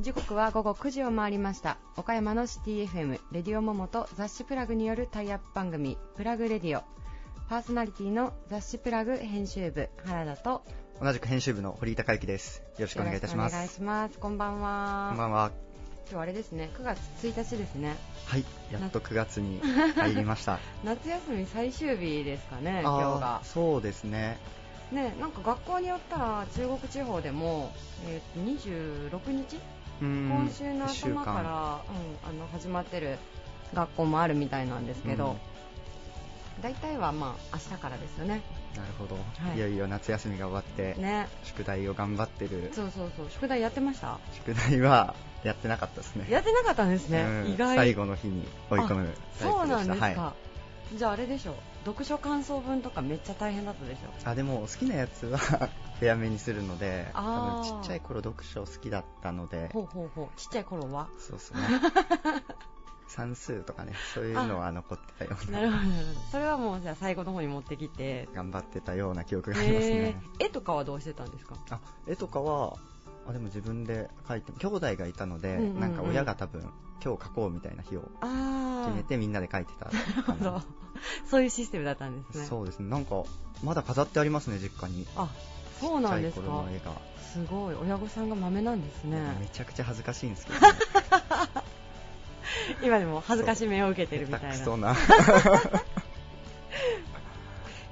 時刻は午後9時を回りました。岡山のシティ FM レディオモモと雑誌プラグによるタイアップ番組プラグレディオ。パーソナリティの雑誌プラグ編集部原田と。同じく編集部の堀井孝之です。よろしくお願いいたします。お願いします。こんばんは。こんばんは今日あれですね。9月1日ですね。はいやっと9月に 入りました。夏休み最終日ですかね今日が。そうですね。ねなんか学校によったら中国地方でも、えー、26日？今週の頭から、うん、あの始まってる学校もあるみたいなんですけど、うん、大体はまあ明日からですよね。なるほど、はい、いよいよ夏休みが終わって、ね、宿題を頑張ってる。そうそうそう。宿題やってました？宿題はやってなかったですね。やってなかったんですね、うん、意外。最後の日に追い込むそうなんですか、はい、じゃああれでしょ読書感想文とかめっちゃ大変だったでしょあでも好きなやつは 早めにするので多分ちっちゃい頃読書好きだったので。ほうほうほう。ちっちゃい頃は？そうですね。算数とかね。そういうのは残ってたような。なるほどそれはもうじゃあ最後の方に持ってきて。頑張ってたような記憶がありますね。絵とかはどうしてたんですか？あ絵とかはあでも自分で描いて兄弟がいたので、うんうんうん、なんか親が多分今日描こうみたいな日を決めてみんなで描いてたな。るほど。そういうシステムだったんですね。そうですね。なんかまだ飾ってありますね実家に。あそうなんですか。すごい。親御さんが豆なんですね。めちゃくちゃ恥ずかしいんですけど、ね、今でも恥ずかしめを受けてるみたいな。そう。な。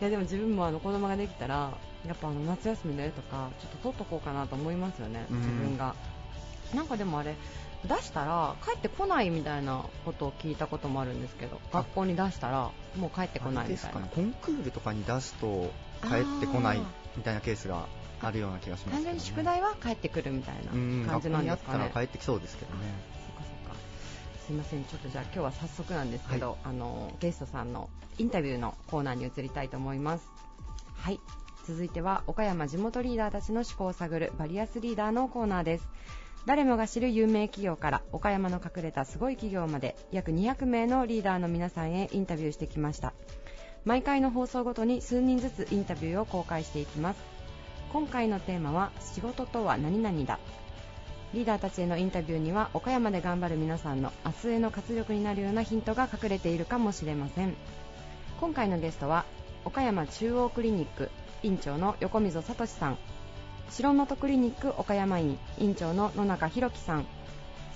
いやでも自分もあの子供ができたらやっぱあの夏休みの絵とかちょっと撮っとこうかなと思いますよね、自分がなんかでもあれ出したら帰ってこないみたいなことを聞いたこともあるんですけど学校に出したらもう帰ってこないみたいな、ね、コンクールとかに出すと帰ってこないみたいなケースがあるような気がします、ね、完全に宿題は帰ってくるみたいな感じなんですかね。ったら帰ってきそうですけどね。そっかそっか。すいません、ちょっとじゃあ今日は早速なんですけど、はい、あのゲストさんのインタビューのコーナーに移りたいと思います。はい。続いては岡山地元リーダーたちの思考を探るバリアスリーダーのコーナーです。誰もが知る有名企業から岡山の隠れたすごい企業まで約200名のリーダーの皆さんへインタビューしてきました。毎回の放送ごとに数人ずつインタビューを公開していきます。今回のテーマは仕事とは何々だ。リーダーたちへのインタビューには岡山で頑張る皆さんの明日への活力になるようなヒントが隠れているかもしれません。今回のゲストは岡山中央クリニック院長の横溝聡さん。白能登クリニック岡山院。院長の野中弘樹さん。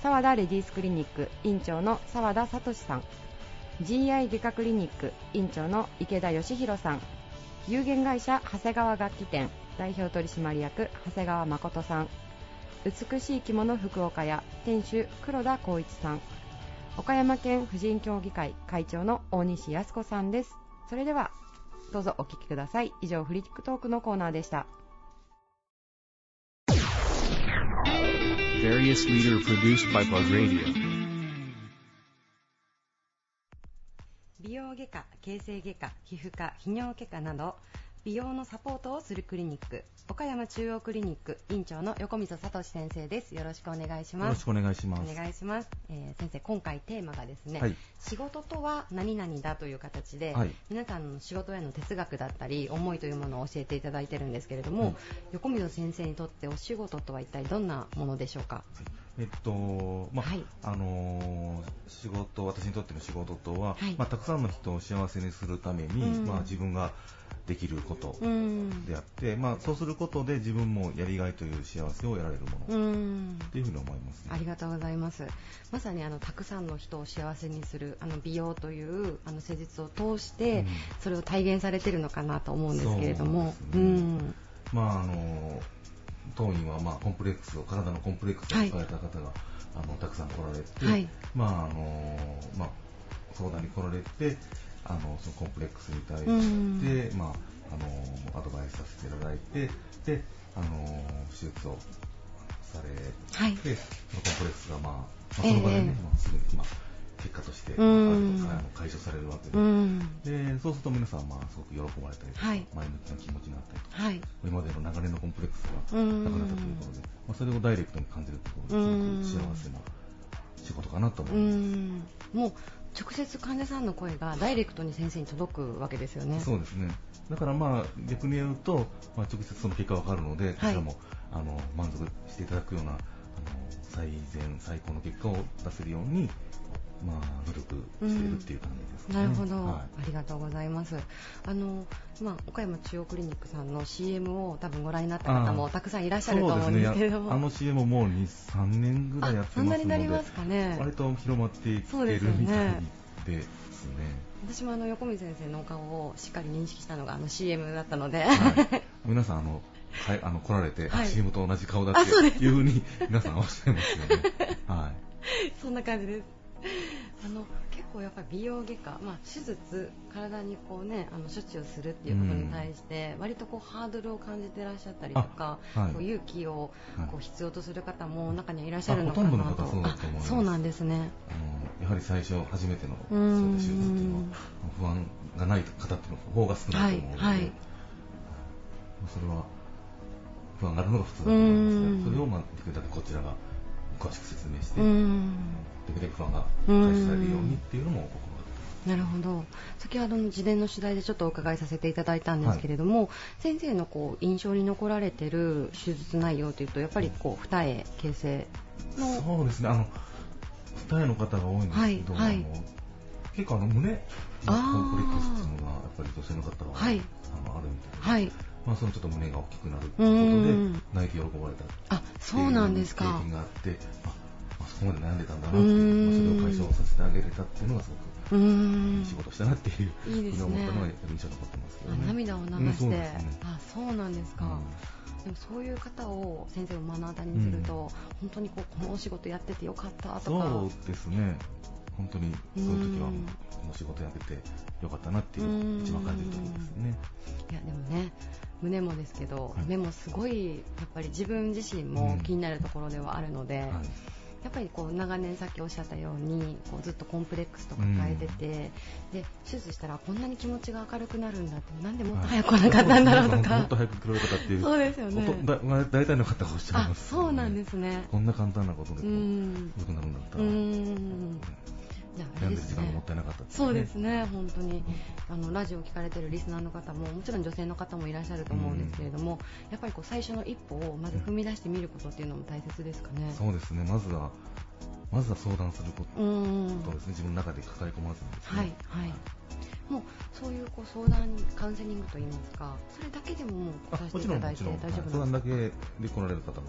沢田レディースクリニック院長の沢田聡さん。GI 外科クリニック。院長の池田義弘さん。有限会社長谷川楽器店。代表取締役長谷川誠さん。美しい着物福岡屋。店主黒田光一さん。岡山県婦人協議会会長の大西康子さんです。それではどうぞお聞きください以上フリックトークのコーナーでした various leader produced by Bug Radio. 美容外科、形成外科、皮膚科、泌尿外科など美容のサポートをするクリニック岡山中央クリニック院長の横溝聡先生です。よろしくお願いします。よろしくお願いします。お願いします、えー、先生今回テーマがですね、はい、仕事とは何々だという形で、はい、皆さんの仕事への哲学だったり思いというものを教えていただいてるんですけれども、横溝先生にとってお仕事とは一体どんなものでしょうか、えっとまあ、はい、あのー、仕事私にとっての仕事とは、まあ、たくさんの人を幸せにするために、まあ、自分ができることであって、まあ、そうすることで自分もやりがいという幸せを得られるものっていうふうに思います、ね、ありがとうございます。まさにあのたくさんの人を幸せにするあの美容というあの施術を通してそれを体現されているのかなと思うんですけれども、うん、まああの当院はまあコンプレックスを体のコンプレックスを抱えた方が、はい、あのたくさん来られて、はい、まああのまあ相談に来られてあのそのコンプレックスに対して、うん、まあ、あのアドバイスさせていただいてであの手術をされて、はい、コンプレックスが、まあ、まあ、その場でね、えー、まあ、すぐに、まあ、結果として、うん、あ解消されるわけで。うん、でそうすると皆さん、まあ、すごく喜ばれたりとか、はい、前向きな気持ちになったりとか、はい、今までの流れのコンプレックスがなくなったということで、まあ、それをダイレクトに感じるところすごく幸せな仕事かなと思います。もう直接患者さんの声がダイレクトに先生に届くわけですよね。そうですね。だからまあ逆に言うと、まあ、直接その結果が分かるので、こちらもあの満足していただくようなあの最善最高の結果を出せるようにまあ、努力しているっていう感じですね、なるほど、はい、ありがとうございます。あの、まあ、岡山中央クリニックさんの CM を多分ご覧になった方もたくさんいらっしゃると思うんですけれども、ね、あの CM もう23年ぐらいやってますので。そんなになりますかね。割と広まっていってるみたいですね。私もあの横水先生のお顔をしっかり認識したのがあの CM だったので、はい、皆さんあのはい、あの来られて、はい、CM と同じ顔だっていうふうに皆さんおっしゃいますよね。はい。そんな感じです。あの結構やっぱり美容外科、まあ、手術、体にこう、ね、あの処置をするっていうことに対して、割とこうハードルを感じていらっしゃったりとか、はい、こう勇気をこう必要とする方も中にはいらっしゃるのかなと、ほとんどの方そうそうなんですね。あのやはり最初、初めてのそう手術っていうのは不安がない方っていうの方が少ないと思うので、はいはい、それは不安があるのが普通だと思いますが、それを、まあ、できるだけこちらが詳しく説明して、できるだけ不安がされるようにっていうのもなるほど。先ほどの事前の取材でちょっとお伺いさせていただいたんですけれども、はい、先生のこう印象に残られている手術内容というとやっぱりこう二重形成のそうですね。あの二重の方が多いんですけど、はいはい、結構あの胸のコンプレックスっていうのがやっぱり女性の方は、はい、あのあるみたいで、はい、まあ、そのちょっと胸が大きくなることで泣いて喜ばれたあそうなんですか。経験があってああそこまで悩んでたんだなっていうそれを解消させてあげれたっていうのがすごくいい仕事したなっていういいです、ね、思ったのが印象に残ってますけど、ね、涙を流して、うんね、あそうなんですか、でもそういう方を先生を目の当たりにすると、うん、本当にこうこのお仕事やっててよかったとか。そうですね本当にそういう時はこの仕事やっててよかったなっていう一番感じる時ですね。いやでもね胸もですけど、目もすごいやっぱり自分自身も気になるところではあるので、うんはい。やっぱりこう長年さっきおっしゃったようにこうずっとコンプレックスとか抱えてて、うん、で手術したらこんなに気持ちが明るくなるんだってなんでもっと早く来なかったんだろうとか、もっと早く来られたっていう。そうですよね。だ大体の方がおっしゃいます、ね、そうなんですね。こんな簡単なことで良くなるんだったらうんでる時間がもったいなかった、ね、そうですね、本当に、あのラジオを聞かれてるリスナーの方ももちろん女性の方もいらっしゃると思うんですけれども、うん、やっぱりこう最初の一歩をまず踏み出してみることっていうのも大切ですかね。そうですね。まずはまずは相談すること。ですね、自分の中で抱え込まずにですね。はいはい。もうそういうこう相談カウンセリングといいますか、それだけでももう来させていただいて大丈夫ですか？相談だけで来られる方も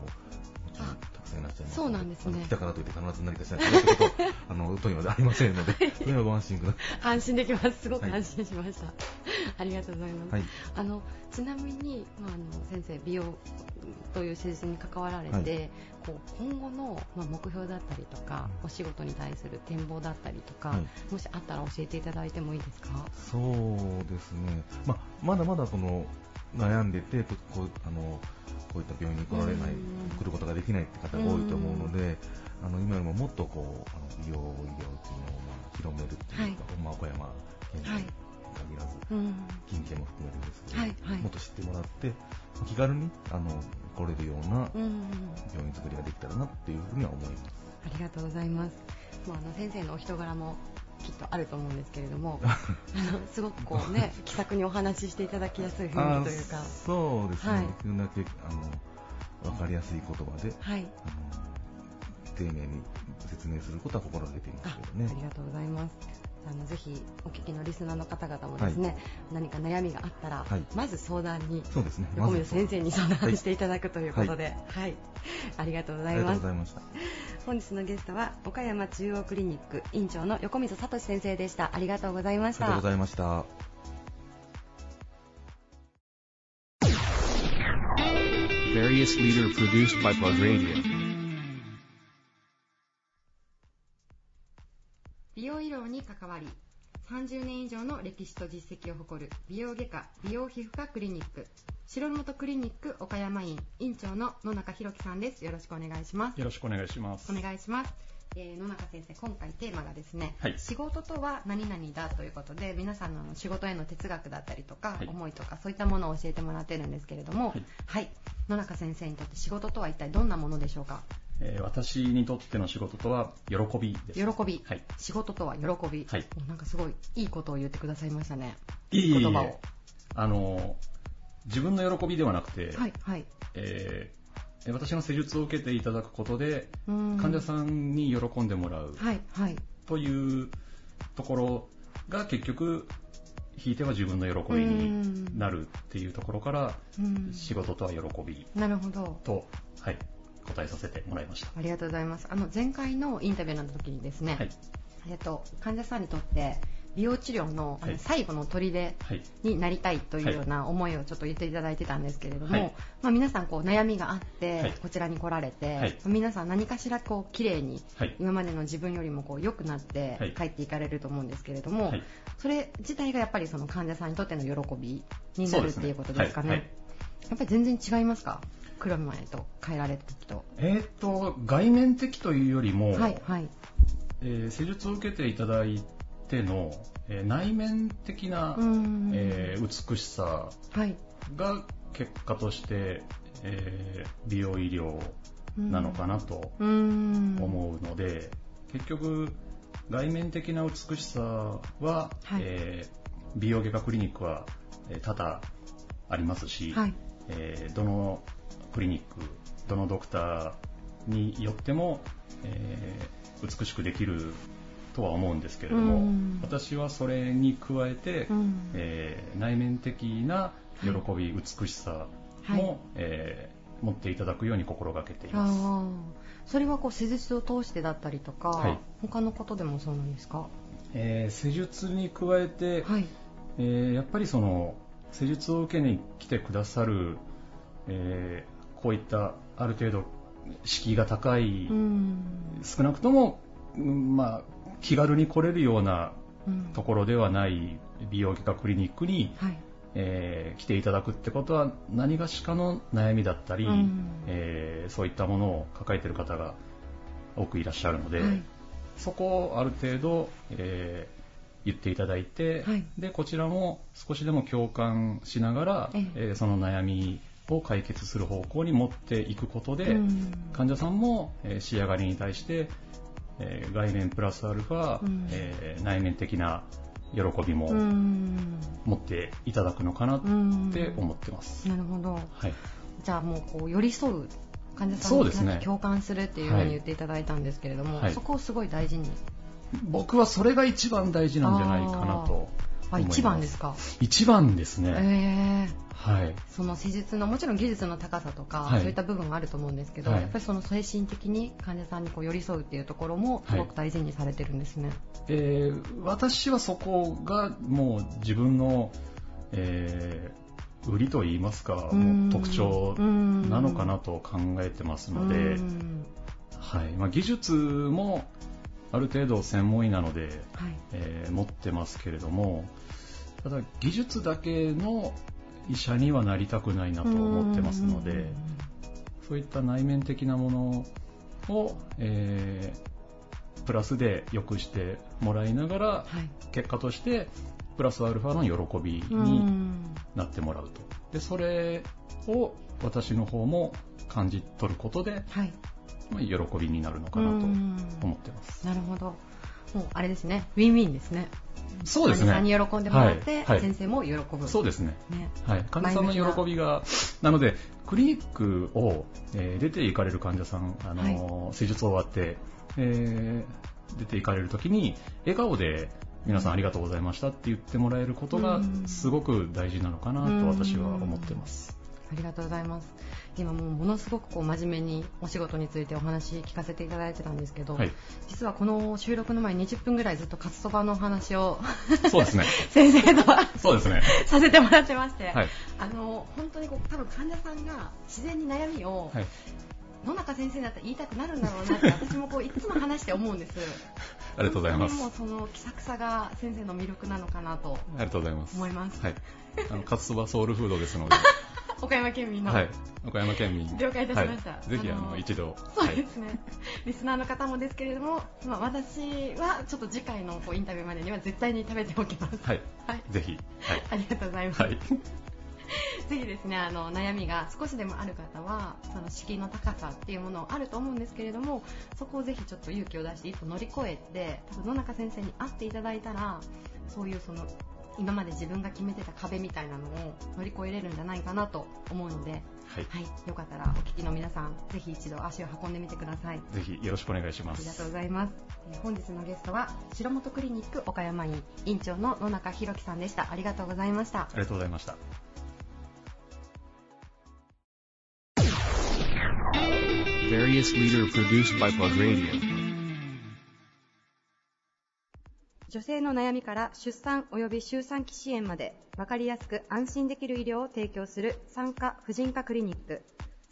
たくさんいらっしゃいます。そうなんですね。来たからといって必ず何かしないということあの当院はありませんので、それはご安心ください。安心できます。すごく安心しました。はい、ありがとうございます。はい、あのちなみに、まあ、あの先生美容という施術に関わられて、はい、こう今後の、まあ、目標だったりとか、お仕事に対する展望だったりとか、はい、もしあったら教えていただいてもいいですか？そうですね。まあまだまだこの悩んでてこうあのこういった病院に来られない、来ることができないって方が多いと思うので、あの今よりももっとこうあの医療医療っていうのをまあ広めるっていうか、はい、岡山県に限らず、近県も含めてですけど、はいはい、もっと知ってもらって気軽にあの来れるような病院作りができたらなっていうふうには思います。ありがとうございます。もうあの先生のお人柄もきっとあると思うんですけれども あのすごくこうね気さくにお話ししていただきやすい雰囲気というか。そうですね、はい、できるだけあの分かりやすい言葉で、はい、あの丁寧に説明することは心がけていますけどね。ありがとうございますあのぜひお聞きのリスナーの方々もですね、はい、何か悩みがあったら、はい、まず相談に、そうですね、横溝先生に相談していただくということで、はい、はい、ありがとうございます。本日のゲストは岡山中央クリニック院長の横溝聡先生でした。ありがとうございました。ありがとうございました。Various leader produced by Plug Radio. 美容医療に関わり30年以上の歴史と実績を誇る美容外科美容皮膚科クリニック白本クリニック岡山院院長の野中弘樹さんです。よろしくお願いします。よろしくお願いします。お願いします。えー、野中先生、今回テーマがですね、はい、仕事とは何々だということで、皆さんの仕事への哲学だったりとか、はい、思いとか、そういったものを教えてもらってるんですけれども、はい、はい、野中先生にとって仕事とは一体どんなものでしょうか？えー、私にとっての仕事とは喜びです。喜び。はい。仕事とは喜び。はい。なんかすごいいいことを言ってくださいましたね。いい言葉を。あの、自分の喜びではなくて、はい、はい。えー、私の施術を受けていただくことで、患者さんに喜んでもらう。はい、はい。というところが結局、引いては自分の喜びになるっていうところから、仕事とは喜び。なるほど。と、はい。答えさせてもらいました。ありがとうございます。あの前回のインタビューの時にですね、はい、えっと、患者さんにとって美容治療の,、あの最後の砦になりたいというような思いをちょっと言っていただいてたんですけれども、はい、まあ、皆さんこう悩みがあって、こちらに来られて、はい、皆さん何かしらこう綺麗に、今までの自分よりもこう良くなって帰っていかれると思うんですけれども、それ自体がやっぱりその患者さんにとっての喜びになるっていうことですかね。やっぱり全然違いますか？黒前と変えられた時と。えっ、と、外面的というよりも、はいはい、えー、施術を受けていただいての、えー、内面的な、えー、美しさが結果として、えー、美容医療なのかなと思うので、結局、外面的な美しさは、はい、えー、美容外科クリニックは、えー、多々ありますし、はい、えー、どのクリニックどのドクターによっても、えー、美しくできるとは思うんですけれども、うん、私はそれに加えて、うん、えー、内面的な喜び、はい、美しさも、はい、えー、持っていただくように心がけています。それはこう施術を通してだったりとか、はい、他のことでもそうなんですか、えー、施術に加えて、はい。えー、やっぱりその施術を受けに来てくださる、えこういったある程度敷居が高い、少なくとも、まあ、気軽に来れるようなところではない美容外科クリニックに、はい、えー、来ていただくってことは何がしかの悩みだったり、うん、えー、そういったものを抱えている方が多くいらっしゃるので、はい、そこをある程度、えー、言っていただいて、はい、でこちらも少しでも共感しながら、ええー、その悩みを解決する方向に持っていくことで、患者さんも、え仕上がりに対して、え外面プラスアルファ、え内面的な喜びも持っていただくのかなって思ってます。なるほど。はい。じゃあもうこう寄り添う患者さんに共感するっていうふうに言っていただいたんですけれども、はい、そこをすごい大事に。僕はそれが一番大事なんじゃないかなとあ一番ですか？一番ですね、えー、はい、その施術のもちろん技術の高さとか、はい、そういった部分があると思うんですけど、はい、やっぱりその精神的に患者さんにこう寄り添うっていうところもすごく大事にされてるんですね、はい、えー、私はそこがもう自分の、えー、売りといいますかもう特徴なのかなと考えてますので、はい。まあ、技術もある程度専門医なので、はい、えー、持ってますけれどもただ技術だけの医者にはなりたくないなと思ってますのでそういった内面的なものを、えー、プラスで良くしてもらいながら、はい、結果としてプラスアルファの喜びになってもらうと。でそれを私の方も感じ取ることで、はい、まあ、喜びになるのかなと思ってます。なるほど。もうあれですね、ウィンウィンですね。そうですね。患者さんに喜んでもらって、はい、先生も喜ぶ。そうですね。ねはい。患者さんの喜びが、なので、クリニックを、えー、出て行かれる患者さん、あのーはい、施術終わって、えー、出て行かれるときに、笑顔で、皆さんありがとうございましたって言ってもらえることがすごく大事なのかなと私は思ってます。ありがとうございます。今もうものすごくこう真面目にお仕事についてお話聞かせていただいてたんですけど、はい、実はこの収録の前に20分ぐらいずっとカツそばのお話をそうですね 先生とはそうですねさせてもらってまして、はい、あの本当にこう多分患者さんが自然に悩みを、はい野中先生だったら言いたくなるんだろうなって 私もこういつも話して思うんです。ありがとうございます。もその気さくさが先生の魅力なのかなと。ありがとうございます。思います。はい。あのカツそばソウルフードですので。岡山県民の。はい。岡山県民。了解いたしました。はい、ぜひあの一度。そうですね、はい、リスナーの方もですけれども、まあ私はちょっと次回のこうインタビューまでには絶対に食べておきます。はい。はい。ぜひ。はい。ありがとうございます。はい。ぜひですねあの悩みが少しでもある方はその敷居の高さっていうものあると思うんですけれどもそこをぜひちょっと勇気を出して一歩乗り越えて多分野中先生に会っていただいたらそういうその今まで自分が決めてた壁みたいなのを乗り越えれるんじゃないかなと思うので、はい、はい、よかったらお聞きの皆さんぜひ一度足を運んでみてください。ぜひよろしくお願いします。ありがとうございます、えー、本日のゲストは白本クリニック岡山院院長の野中弘樹さんでした。ありがとうございました。ありがとうございました。Various leader produced by Plug Radio. 女性の悩みから出産及び周産期支援まで分かりやすく安心できる医療を提供する産科婦人科クリニック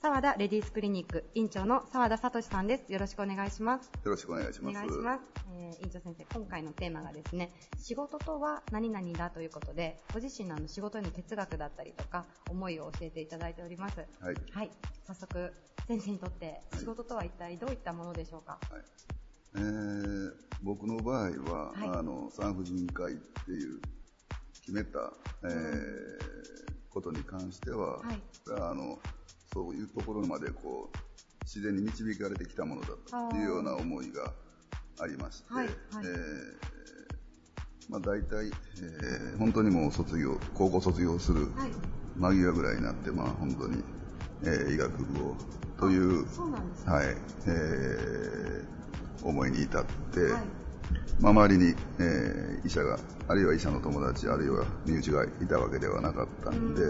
沢田レディースクリニック院長の沢田聡さんです。よろしくお願いします。よろしくお願いします。お願いします。えー、院長先生、今回のテーマがですね、仕事とは何々だということで、ご自身のあの仕事への哲学だったりとか、思いを教えていただいております。はい。はい。早速、先生にとって仕事とは一体どういったものでしょうか？はいえー、僕の場合は、はい、あの産婦人科医っていう決めた、えー、ことに関しては、はい、あのそういうところまでこう自然に導かれてきたものだというような思いがありまして、はい。はい、えー、まあ、大体、えー、本当にもう卒業高校卒業する間際ぐらいになって、まあ、本当に、えー、医学部をという、はい。えー思いに至って、はい、まあ、周りに、えー、医者があるいは医者の友達あるいは身内がいたわけではなかったんで、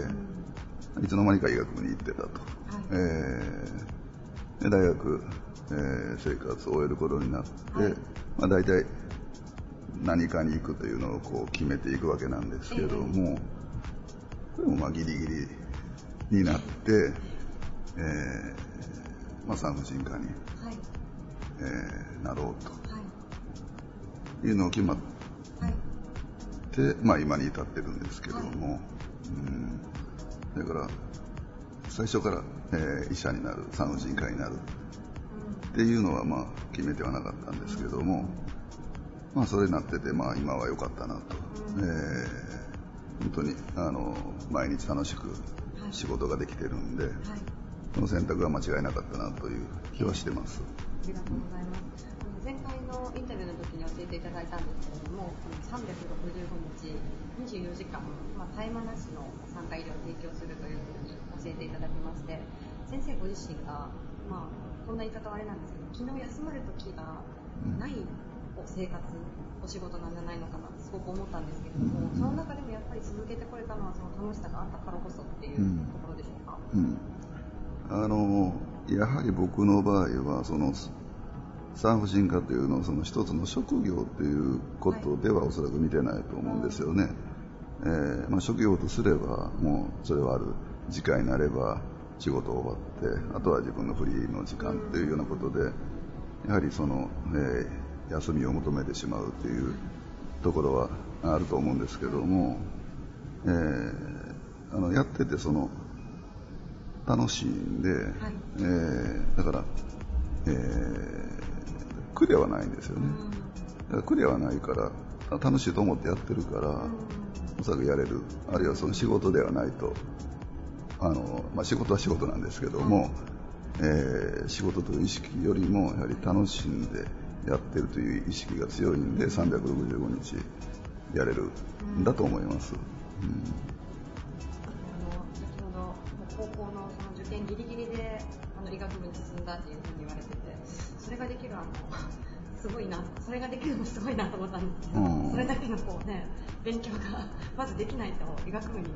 いつの間にか医学部に行ってたと、はい、えー、で大学、えー、生活を終えることになって、はい、まあ、大体何かに行くというのをこう決めていくわけなんですけども、これもまあギリギリになって、えーまあ、産婦人科に、はいえー、なろうと。い。うのを決まって、はい、まあ、今に至ってるんですけども、はい、うん。だから最初から、えー、医者になる産婦人科になる。っていうのは、まあ、決めてはなかったんですけども、まあ、それになってて、まあ、今は良かったなと、えー、本当にあの毎日楽しく仕事ができてるんで、はい、その選択は間違いなかったなという気はしてます。ありがとうございます。前回のインタビューの時に教えていただいたんですけれども、365日、24時間、まあ、絶え間なしの産科医療を提供するというふうに教えていただきまして、先生ご自身が、まあ、こんな言い方はあれなんですけど、昨日休まる時がない生活、お仕事なんじゃないのかなってすごく思ったんですけれども、その中でもやっぱり続けてこれたのはその楽しさがあったからこそっていうところでしょうか？うんあのやはり僕の場合はその産婦人科というのをその一つの職業ということではおそらく見てないと思うんですよね、えー、まあ、職業とすればもうそれはある。時間になれば仕事終わってあとは自分のフリーの時間というようなことでやはりその、えー、休みを求めてしまうというところはあると思うんですけども、えー、あのやっててその楽しいんで、はい、えー、だから、えー、苦ではないんですよね。だから苦ではないから、楽しいと思ってやってるから、おそらくやれる。あるいはその仕事ではないと、あの、まあ、仕事は仕事なんですけども、えー、仕事という意識よりも、やはり楽しんでやってるという意識が強いんで、365日やれるんだと思います。うんギリギリであの医学部に進んだっていうふうに言われててそれができるあのすごいなそれができるのもすごいなと思ったんですけど、それだけのこうね勉強が まずできないと医学部に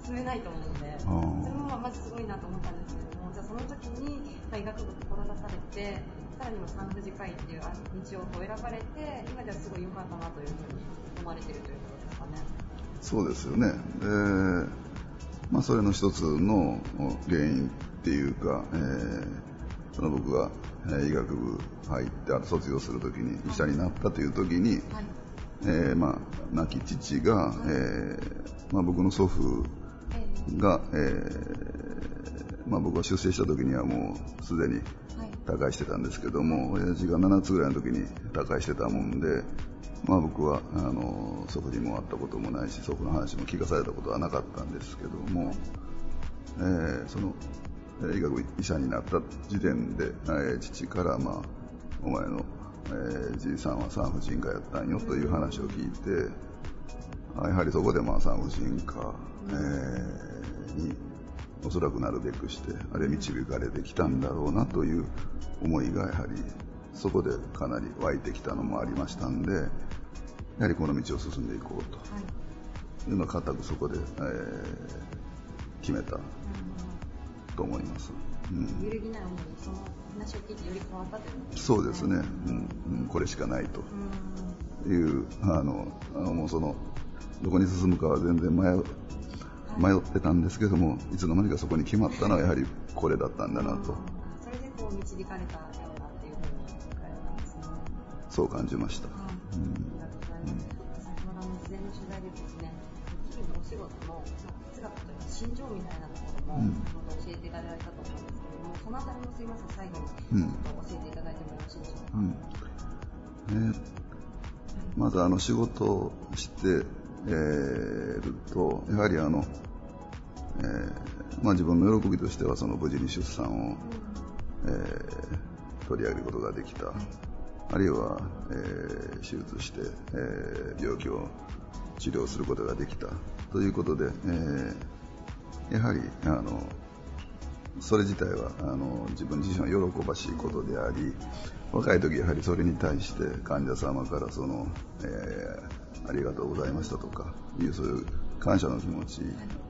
進めないと思うので、それもまずすごいなと思ったんですけれどもじゃあその時に医学部志されてさらには産婦人科医っていう道を選ばれて今ではすごい良かったなというふうに思われているということですかね。そうですよね。でまあ、それの一つの原因っていうか、えー、その僕が医学部入ってあと卒業するときに医者になったというときに、はい、えー、まあ、亡き父が、はい、えー、まあ、僕の祖父が、えー、まあ、僕が出生した時にはもうすでに他界してたんですけども、親父が7つぐらいの時に他界してたもんで、まあ、僕はあの祖父にも会ったこともないし祖父の話も聞かされたことはなかったんですけども、えー、その医学医者になった時点で、えー、父から、まあ、お前の、えー、じいさんは産婦人科やったんよという話を聞いてやはりそこで、まあ、産婦人科、えー、におそらくなるべくしてあれ導かれてきたんだろうなという思いがやはりそこでかなり湧いてきたのもありましたんでやはりこの道を進んでいこうと。い。うのは固くそこで、えー、決めたと思います。うん、揺るぎない思いその話を聞いてより変わったという、ね、そうですね、うん、これしかないと。いう、あのもうそのどこに進むかは全然迷迷ってたんですけどもいつの間にかそこに決まったのはやはりこれだったんだなと。それでこう導かれたそう感じました。はい、うん、先ほどの事前の取材でですね、日々のお仕事の哲学というか心情みたいなところも、うん、教えていただいたと思うんですけれども、そのあたりもすいません、最後に、うん、教えていただいてもよろしいでしょうか？うん。えー、まずあの仕事をして、えー、ると、やはりあの、えーまあ、自分の喜びとしてはその無事に出産を、えー、取り上げることができた。あるいは、えー、手術して、えー、病気を治療することができたということで、えー、やはりあのそれ自体はあの自分自身は喜ばしいことであり若い時やはりそれに対して患者様からその、えー、ありがとうございましたとかいうそういう感謝の気持ち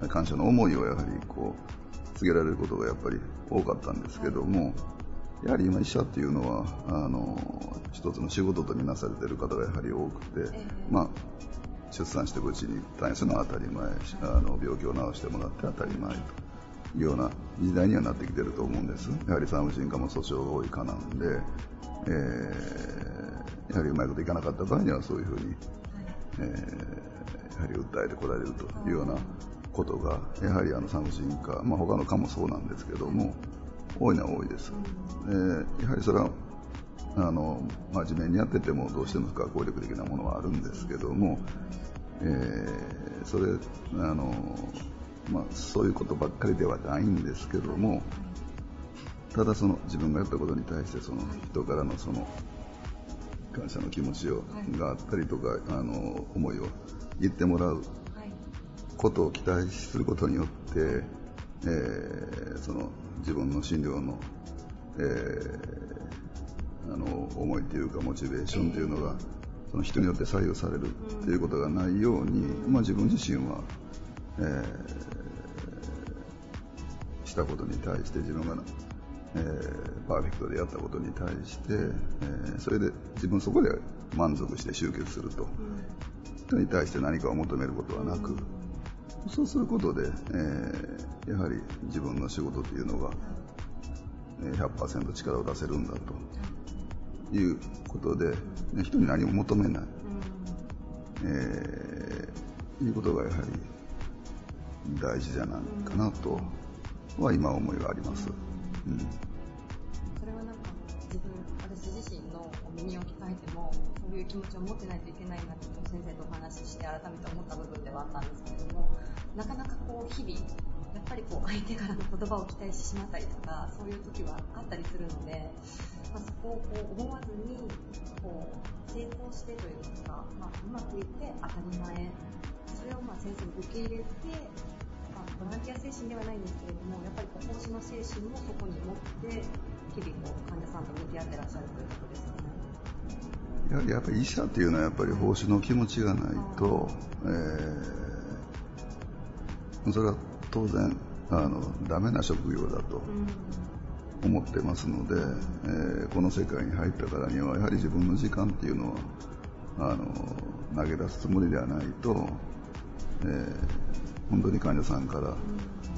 感謝の思いをやはりこう告げられることがやっぱり多かったんですけどもやはり今医者っていうのはあの一つの仕事とみなされている方がやはり多くて、まあ、出産して無事に退院するのは当たり前あの病気を治してもらって当たり前というような時代にはなってきてると思うんです。やはり産婦人科も訴訟が多いかなんで、えー、やはりうまいこといかなかった場合にはそういうふうに、えー、やはり訴えてこられるというようなことがやはりあの産婦人科、まあ、他の科もそうなんですけども多いのは多いです、えー、やはりそれはあの真面目にやっててもどうしても不可抗力的なものはあるんですけども、えー、それあの、まあ、そういうことばっかりではないんですけどもただその自分がやったことに対してその人からのその感謝の気持ちをがあったりとかあの思いを言ってもらうことを期待することによって、えー、その自分の診療の、えー、あの思いというかモチベーションというのがその人によって左右されるということがないように、まあ、自分自身は、えー、したことに対して自分が、えー、パーフェクトでやったことに対して、えー、それで自分そこで満足して集結すると、人に対して何かを求めることはなく、そうすることで、え、やはり自分の仕事というのが100%力を出せるんだと。いうことで、ね、人に何も求めない、えー、いうことがやはり大事じゃないかなとは今思いがあります。うん、それはなんか自分私自身の耳を聞かれてもそういう気持ちを持ってないといけないなと先生とお話しして改めて思った部分ではあったんですけれどもなかなかこう日々ぱりこう相手からの言葉を期待してしまったりとかそういう時はあったりするので、まあ、そこをこう思わずにこう成功してというか、まあ、うまくいって当たり前それをまあ先生に受け入れて、まあ、ボランティア精神ではないんですけれどもやっぱりこう奉仕の精神もそこに持って日々こう患者さんと向き合ってらっしゃるということですね。やはりやっぱり医者っていうのはやっぱり奉仕の気持ちがないと、えーそれは当然あのダメな職業だと思ってますので、えー、この世界に入ったからにはやはり自分の時間っていうのはあの投げ出すつもりではないと、えー、本当に患者さんから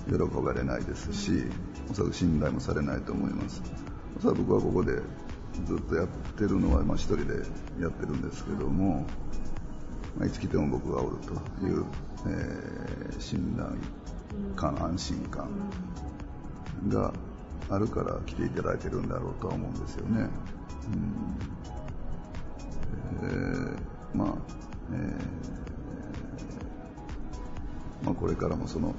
喜ばれないですしおそらく信頼もされないと思います。おそらく僕はここでずっとやってるのは、まあ、一人でやってるんですけども、まあ、いつ来ても僕がおるという、はい、えー、信頼感、安心感があるから来ていただいてるんだろうとは思うんですよね。うん、えー、まあ、えー、まあ、これからもその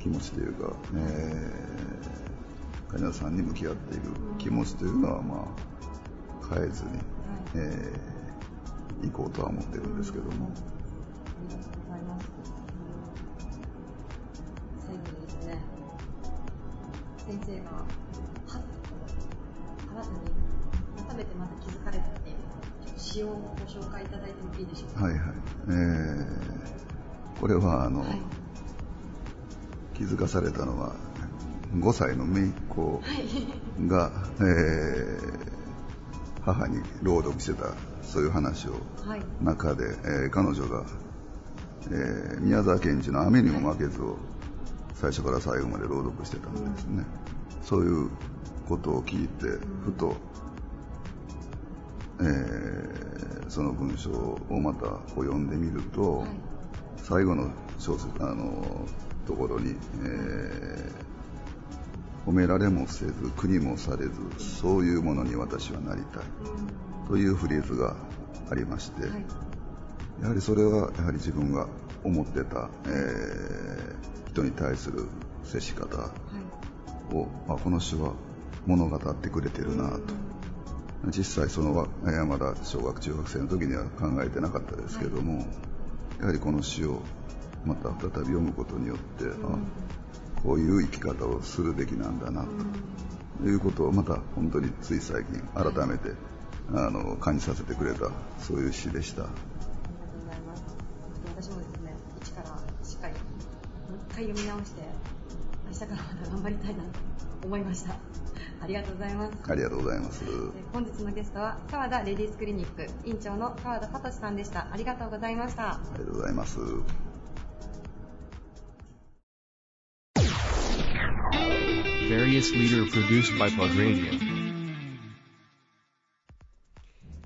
気持ちというか、えー、患者さんに向き合っている気持ちというのは、まあ、変えずに、えー行こうとは思ってるんですけども。先生がはっと新たに改めてまた気づかれたっていう詩をご紹介いただいてもいいでしょうか？はいはい。えー、これはあの、はい、気づかされたのは5歳の姪っ子が、はい、えー、母に朗読してたそういう話を中で、はい、えー、彼女が、えー、宮沢賢治の「雨にも負けず」を最初から最後まで朗読してたんですね、そういうことを聞いてふと、えー、その文章をまたこう読んでみると、はい、最後の小説あのところに、えー、褒められもせず国もされずそういうものに私はなりたい、というフレーズがありまして、はい、やはりそれはやはり自分が思ってた、えー人に対する接し方を、はい、あこの詩は物語ってくれてるなと、実際そのまだ小学中学生の時には考えてなかったですけども、はい、やはりこの詩をまた再び読むことによって、うん、あこういう生き方をするべきなんだなと、いうことをまた本当につい最近改めて、あの感じさせてくれたそういう詩でした。回読み直して明日からまた頑張りたいなと思いました。ありがとうございます。ありがとうございます。本日のゲストは川田レディースクリニック院長の川田聡さんでした。ありがとうございました。ありがとうございます Various leader produced by Plug Radio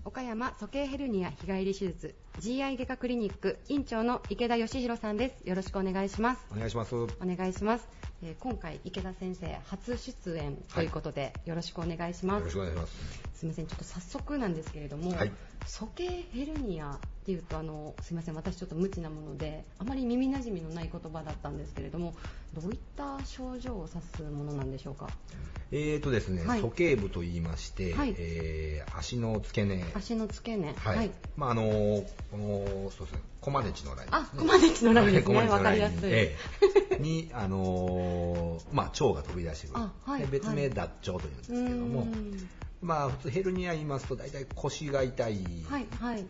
岡山鼠径ヘルニア日帰り手術 GI 外科クリニック院長の池田義弘さんです。よろしくお願いします。お願いします。お願いします、えー、今回池田先生初出演ということで、はい、よろしくお願いします。よろしくお願いします。すみませんちょっと早速なんですけれども、はい、鼠径ヘルニアっていうとあのすみません私ちょっと無知なものであまり耳なじみのない言葉だったんですけれどもどういった症状を指すものなんでしょうか？えーとですね、はい、鼠径部と言いまして、はい、えー、足の付け根。足の付け根。はい、はい、まああのこのそうですねコマネチのライン、ね、あコマネチのラインですね。わかりやすい、えー、にあのー、まあ腸が飛び出してくる、はい、別名脱腸というんですけども、まあ普通ヘルニア言いますと大体腰が痛い、はいはい、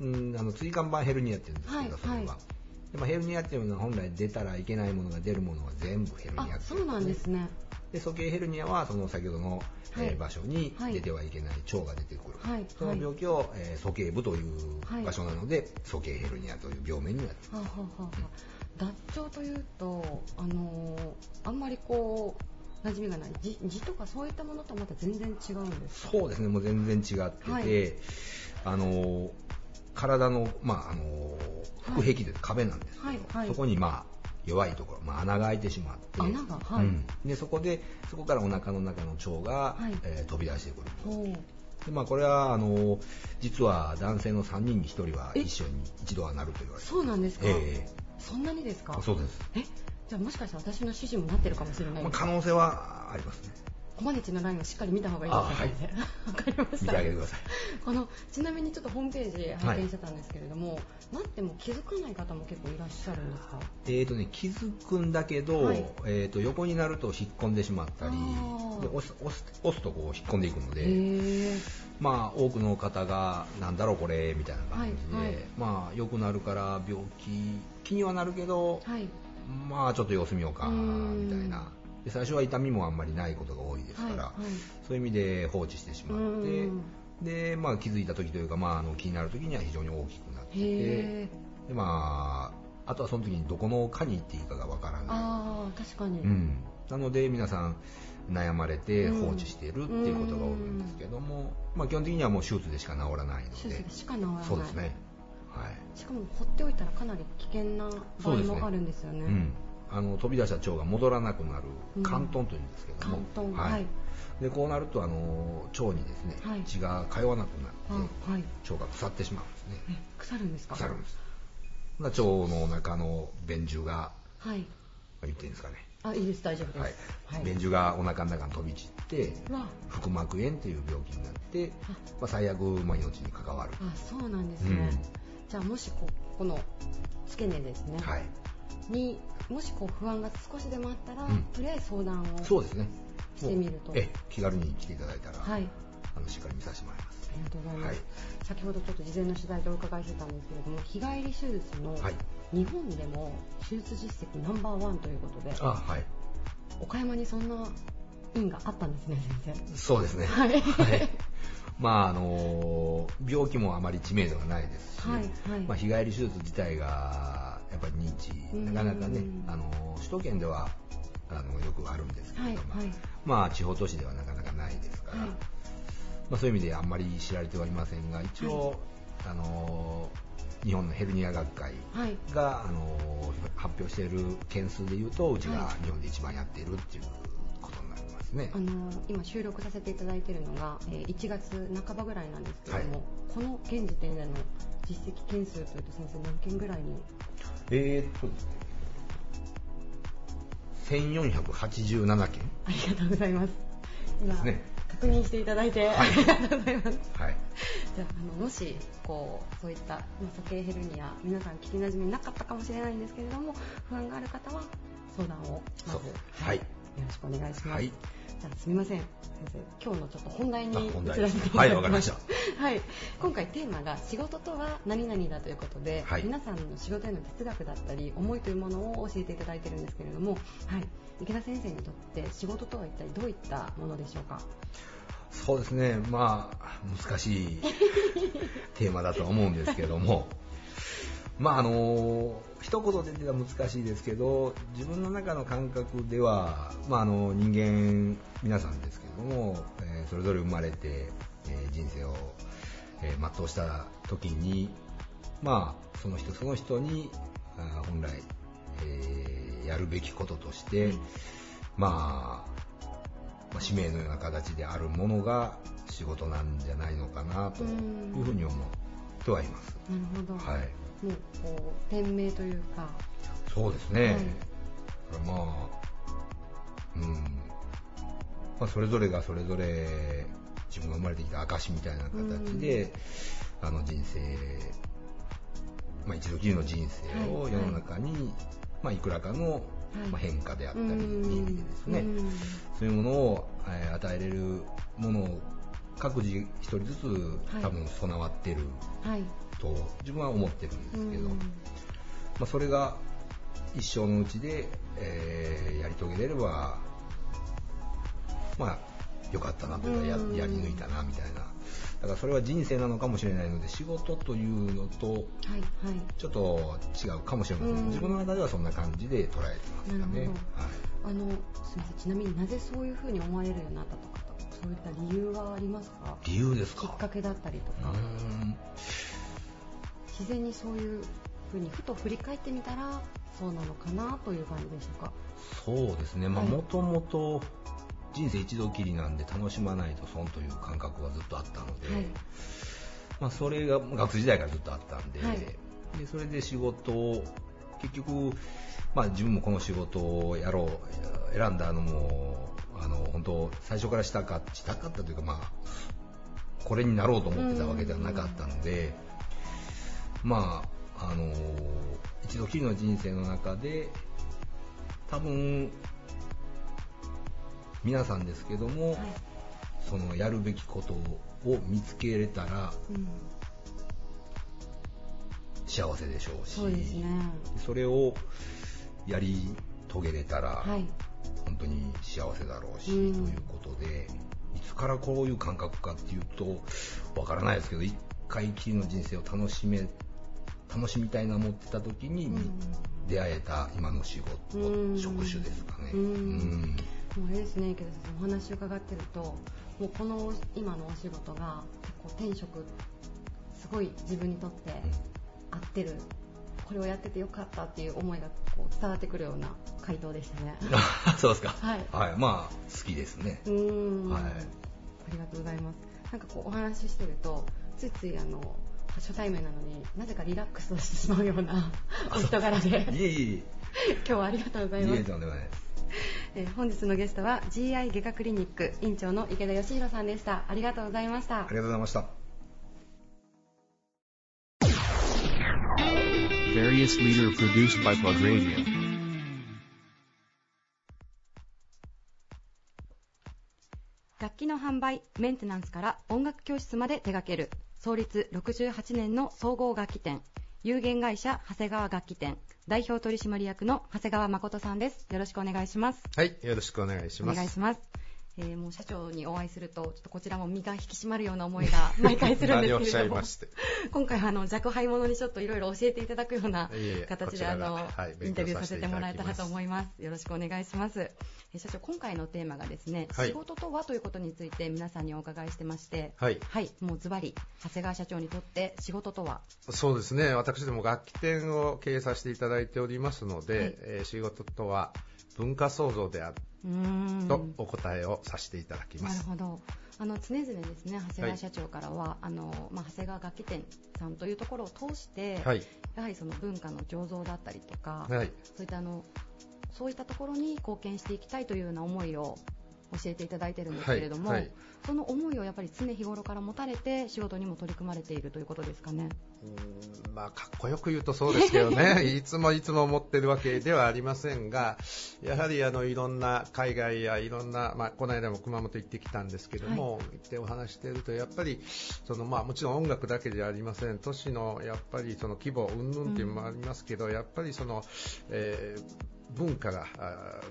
うんあの椎間板ヘルニアって言うんですけど、それは。はいでもヘルニアっていうのは本来出たらいけないものが出るものは全部ヘルニアそうなんですね。で鼠径ヘルニアはその先ほどの、はい、えー、場所に出てはいけない腸が出てくる、はい、その病気を、えー、鼠径部という場所なので、鼠径ヘルニアという病名になっています、ははは脱腸というとあのー、あんまりこう馴染みがない。痔とかそういったものとまた全然違うんですそうですね。もう全然違ってて、はい、あのー体の、まあ、あの腹壁で壁なんですけど、はいはい、そこに、まあ、弱いところ、まあ、穴が開いてしまって穴が、はい、うん、でそこでそこからお腹の中の腸が、はい、えー、飛び出してくる。で、まあ、これはあの実は男性の3人に1人は一緒に一度はなると言われてそうなんですか、えー、そんなにですか？そうです。え？じゃあもしかして私の指示もなってるかもしれない、まあ、可能性はありますねコマネチのラインをしっかり見た方がいいですね。わ、かりました。見てあげてください。このちなみにちょっとホームページ拝見してたんですけれども、はい、なっても気づかない方も結構いらっしゃるんですか？えっ、ー、とね気づくんだけど、はい、えっ、と横になると引っ込んでしまったり、で押す押す押すとこう引っ込んでいくので、まあ多くの方がなんだろうこれみたいな感じで、はい、まあ良くなるから病気気にはなるけど、まあちょっと様子見ようかみたいな。で最初は痛みもあんまりないことが多いですから、はいはい、そういう意味で放置してしまってで、まあ、気づいた時というか、まあ、あの気になる時には非常に大きくなってで、まあ、あとはその時にどこの科に行っていいかがわからない。あ確かに、うん、なので皆さん悩まれて放置しているっていうことが多いんですけども、まあ、基本的にはもう手術でしか治らないので。手術でしか治らない。そうですね、はい、しかも放っておいたらかなり危険な場合もあるんですよね、うんあの飛び出した腸が戻らなくなる肝トンというんですけども、うん、はい、でこうなるとあの腸にですね、はい、血が通わなくなって、はい、腸が腐ってしまうんですね。腐るんですか？腐るんです。腸の中の便獣が、はい、言っていいんですかね。あいいです。大丈夫です、はい。はい、便獣がお腹の中に飛び散って腹膜炎という病気になって、まあ、最悪、まあ、命に関わる。あそうなんですね、うん、じゃあもしここの付け根ですね、はい、にもしこう不安が少しでもあったら、うん、とりあえず相談をそうですね。してみると。え気軽に来ていただいたら、はい、あのしっかり見させてもらいます。ありがとうございます、はい、先ほどちょっと事前の取材でお伺いしてたんですけれども日帰り手術の日本でも手術実績ナンバーワンということで、あはい、岡山にそんな院があったんですね先生。そうですね。はい、はいまああの病気もあまり知名度がないですし、はいはい、まあ、日帰り手術自体がやっぱり認知なかなかね、あの首都圏ではあのよくあるんですけれども、はいはい、まあ、地方都市ではなかなかないですから、はい。まあ、そういう意味であんまり知られてはいませんが一応、はい、あの日本のヘルニア学会が、はい、あの発表している件数でいうとうちが日本で一番やっているっていうますね、あの今収録させていただいているのが、えー、1月半ばぐらいなんですけれども、この現時点での実績件数というと先生何件ぐらいに？えー、っとですね1487件。ありがとうございます。今、ね。確認していただいて、はい、ありがとうございます。はい、じゃあのもしこうそういった鼠径ヘルニア皆さん聞きなじみなかったかもしれないんですけれども不安がある方は相談をまず、はい、よろしくお願いします。はい、じゃあす。みません。先生今日のちょっと本題に移らせていただきます。はいわかりました。はい、今回テーマが仕事とは何々だということで、はい、皆さんの仕事への哲学だったり思いというものを教えていただいているんですけれども、はい。池田先生にとって仕事とは一体どういったものでしょうか？そうですね。まあ難しいテーマだと思うんですけども まああの一言で言ったら難しいですけど自分の中の感覚では、まあ、あの人間皆さんですけども、えー、それぞれ生まれて、えー、人生を、えー、全うした時にまあその人その人に本来、えーやるべきこととして、まあ、まあ、使命のような形であるものが仕事なんじゃないのかなというふうに思ってはいます。なるほど。はい。もうこう店名というか。そうですね。はい、まあ、うん、まあそれぞれがそれぞれ自分が生まれてきた証みたいな形で、あの人生、まあ一度きりの人生を世の中にまあ、いくらかの、ま変化であったり、意味でですね、そういうものを、え与えれるものを各自一人ずつ多分備わってると自分は思ってるんですけど、まあ、それが一生のうちで、えー、やり遂げれればまあよかったなというかややり抜いたなみたいな。だからそれは人生なのかもしれないので仕事というのとちょっと違うかもしれません、はいはい、自分の中ではそんな感じで捉えてますかね、はい、あのすみません。ちなみになぜそういうふうに思われるようになったとかそういった理由はありますか？理由ですか？きっかけだったりとか自然にそういうふうにふと振り返ってみたらそうなのかなという感じでしょうか？そうですね。もともと人生一度きりなんで楽しまないと損という感覚がずっとあったので、はい、まあ、それが学生時代からずっとあったんではい、でそれで仕事を結局、まあ、自分もこの仕事をやろう選んだのもあの本当最初からしたかしたかったというか、まあ、これになろうと思ってたわけではなかったので、まああの一度きりの人生の中で多分皆さんですけども、はい、そのやるべきことを見つけれたら、うん、幸せでしょうしね、それをやり遂げれたら、はい、本当に幸せだろうし、うん、ということでいつからこういう感覚かっていうとわからないですけど一回きりの人生を楽しめ楽しみたいな思ってた時に、出会えた今の仕事、職種ですかね。うん。もうあれですね池田先生お話伺ってるともうこの今のお仕事が結構転職すごい自分にとって合ってる、これをやっててよかったっていう思いがこう伝わってくるような回答でしたね。そうですか。はい、はい、まあ好きですね。うん。はい。ありがとうございます。なんかこうお話ししてるとついついあの初対面なのになぜかリラックスをしてしまうようなお人柄でいえいえ今日はありがとうございます。いえとんでもないです。えー、本日のゲストは GI 外科クリニック院長の池田義弘さんでした。ありがとうございました。ありがとうございました。楽器の販売、メンテナンスから音楽教室まで手掛ける。創立68年の総合楽器店。有限会社長谷川楽器店。代表取締役の長谷川誠さんです。よろしくお願いします。はいよろしくお願いします。お願いしますえー、もう社長にお会いすると、ちょっとこちらも身が引き締まるような思いが 毎回するんですけれども、今回あの若輩者にちょっといろいろ教えていただくような形であの、はい、インタビューさせてもらえたらと思います。よろしくお願いします。えー、社長今回のテーマがですね、はい、仕事とはということについて皆さんにお伺いしてまして、はい、はい、もうズバリ長谷川社長にとって仕事とは？そうですね。私ども楽器店を経営させていただいておりますので、はい、えー、仕事とは文化創造であるとお答えをさせていただきます。なるほど。あの常々ですね長谷川社長からは、はい、あのまあ、長谷川楽器店さんというところを通して、はい、やはりその文化の醸造だったりとか、はい、そういったあのそういったところに貢献していきたいというような思いを教えていただいてるんですけれども、はいはい、その思いをやっぱり常日頃から持たれて仕事にも取り組まれているということですかね。うんまあ、かっこよく言うとそうですけどね。いつもいつも思ってるわけではありませんがやはりあのいろんな海外やいろんな、まあ、この間も熊本行ってきたんですけども、はい、行ってお話しているとやっぱりその、まあ、もちろん音楽だけではありません。都市のやっぱりその規模云々っていうのもありますけど、うん、やっぱりその、えー文化が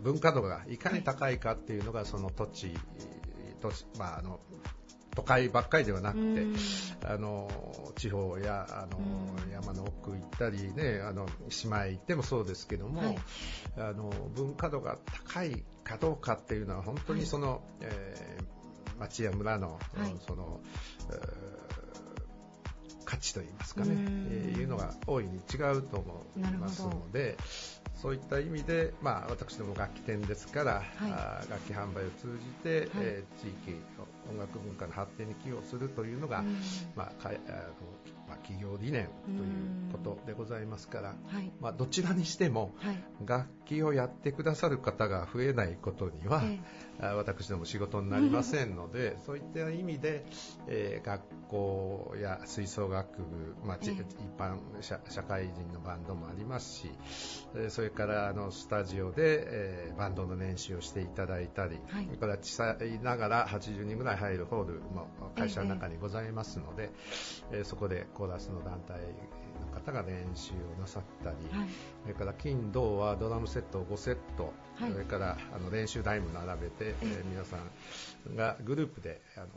文化度がいかに高いかっていうのがその土地都市、まあ、あの都会ばっかりではなくて、あの地方やあの山の奥行ったりねあの島へ行ってもそうですけども、はい、あの文化度が高いかどうかっていうのは本当にその、はい、えー、町や村の、はい、その、えー価値といいますかね、えー、いうのが大いに違うと思いますので、そういった意味で、まあ、私ども楽器店ですから、はい、楽器販売を通じて、はい、えー、地域音楽文化の発展に寄与するというのが、まあ、かあのまあ、企業理念ということでございますから、はい、まあ、どちらにしても、楽器をやってくださる方が増えないことには、私ども仕事になりませんので、そういった意味で、えー、学校や吹奏楽部、まあ、一般社社会人のバンドもありますし、それからあのスタジオで、えー、バンドの練習をしていただいたり、はい、それから小さいながら80人ぐらい入るホールも会社の中にございますので、えー、そこでコーラスの団体の方が練習をなさったり、はい、それから金土はドラムセットを5セット、はい、それからあの練習台も並べて、えー、皆さんがグループであの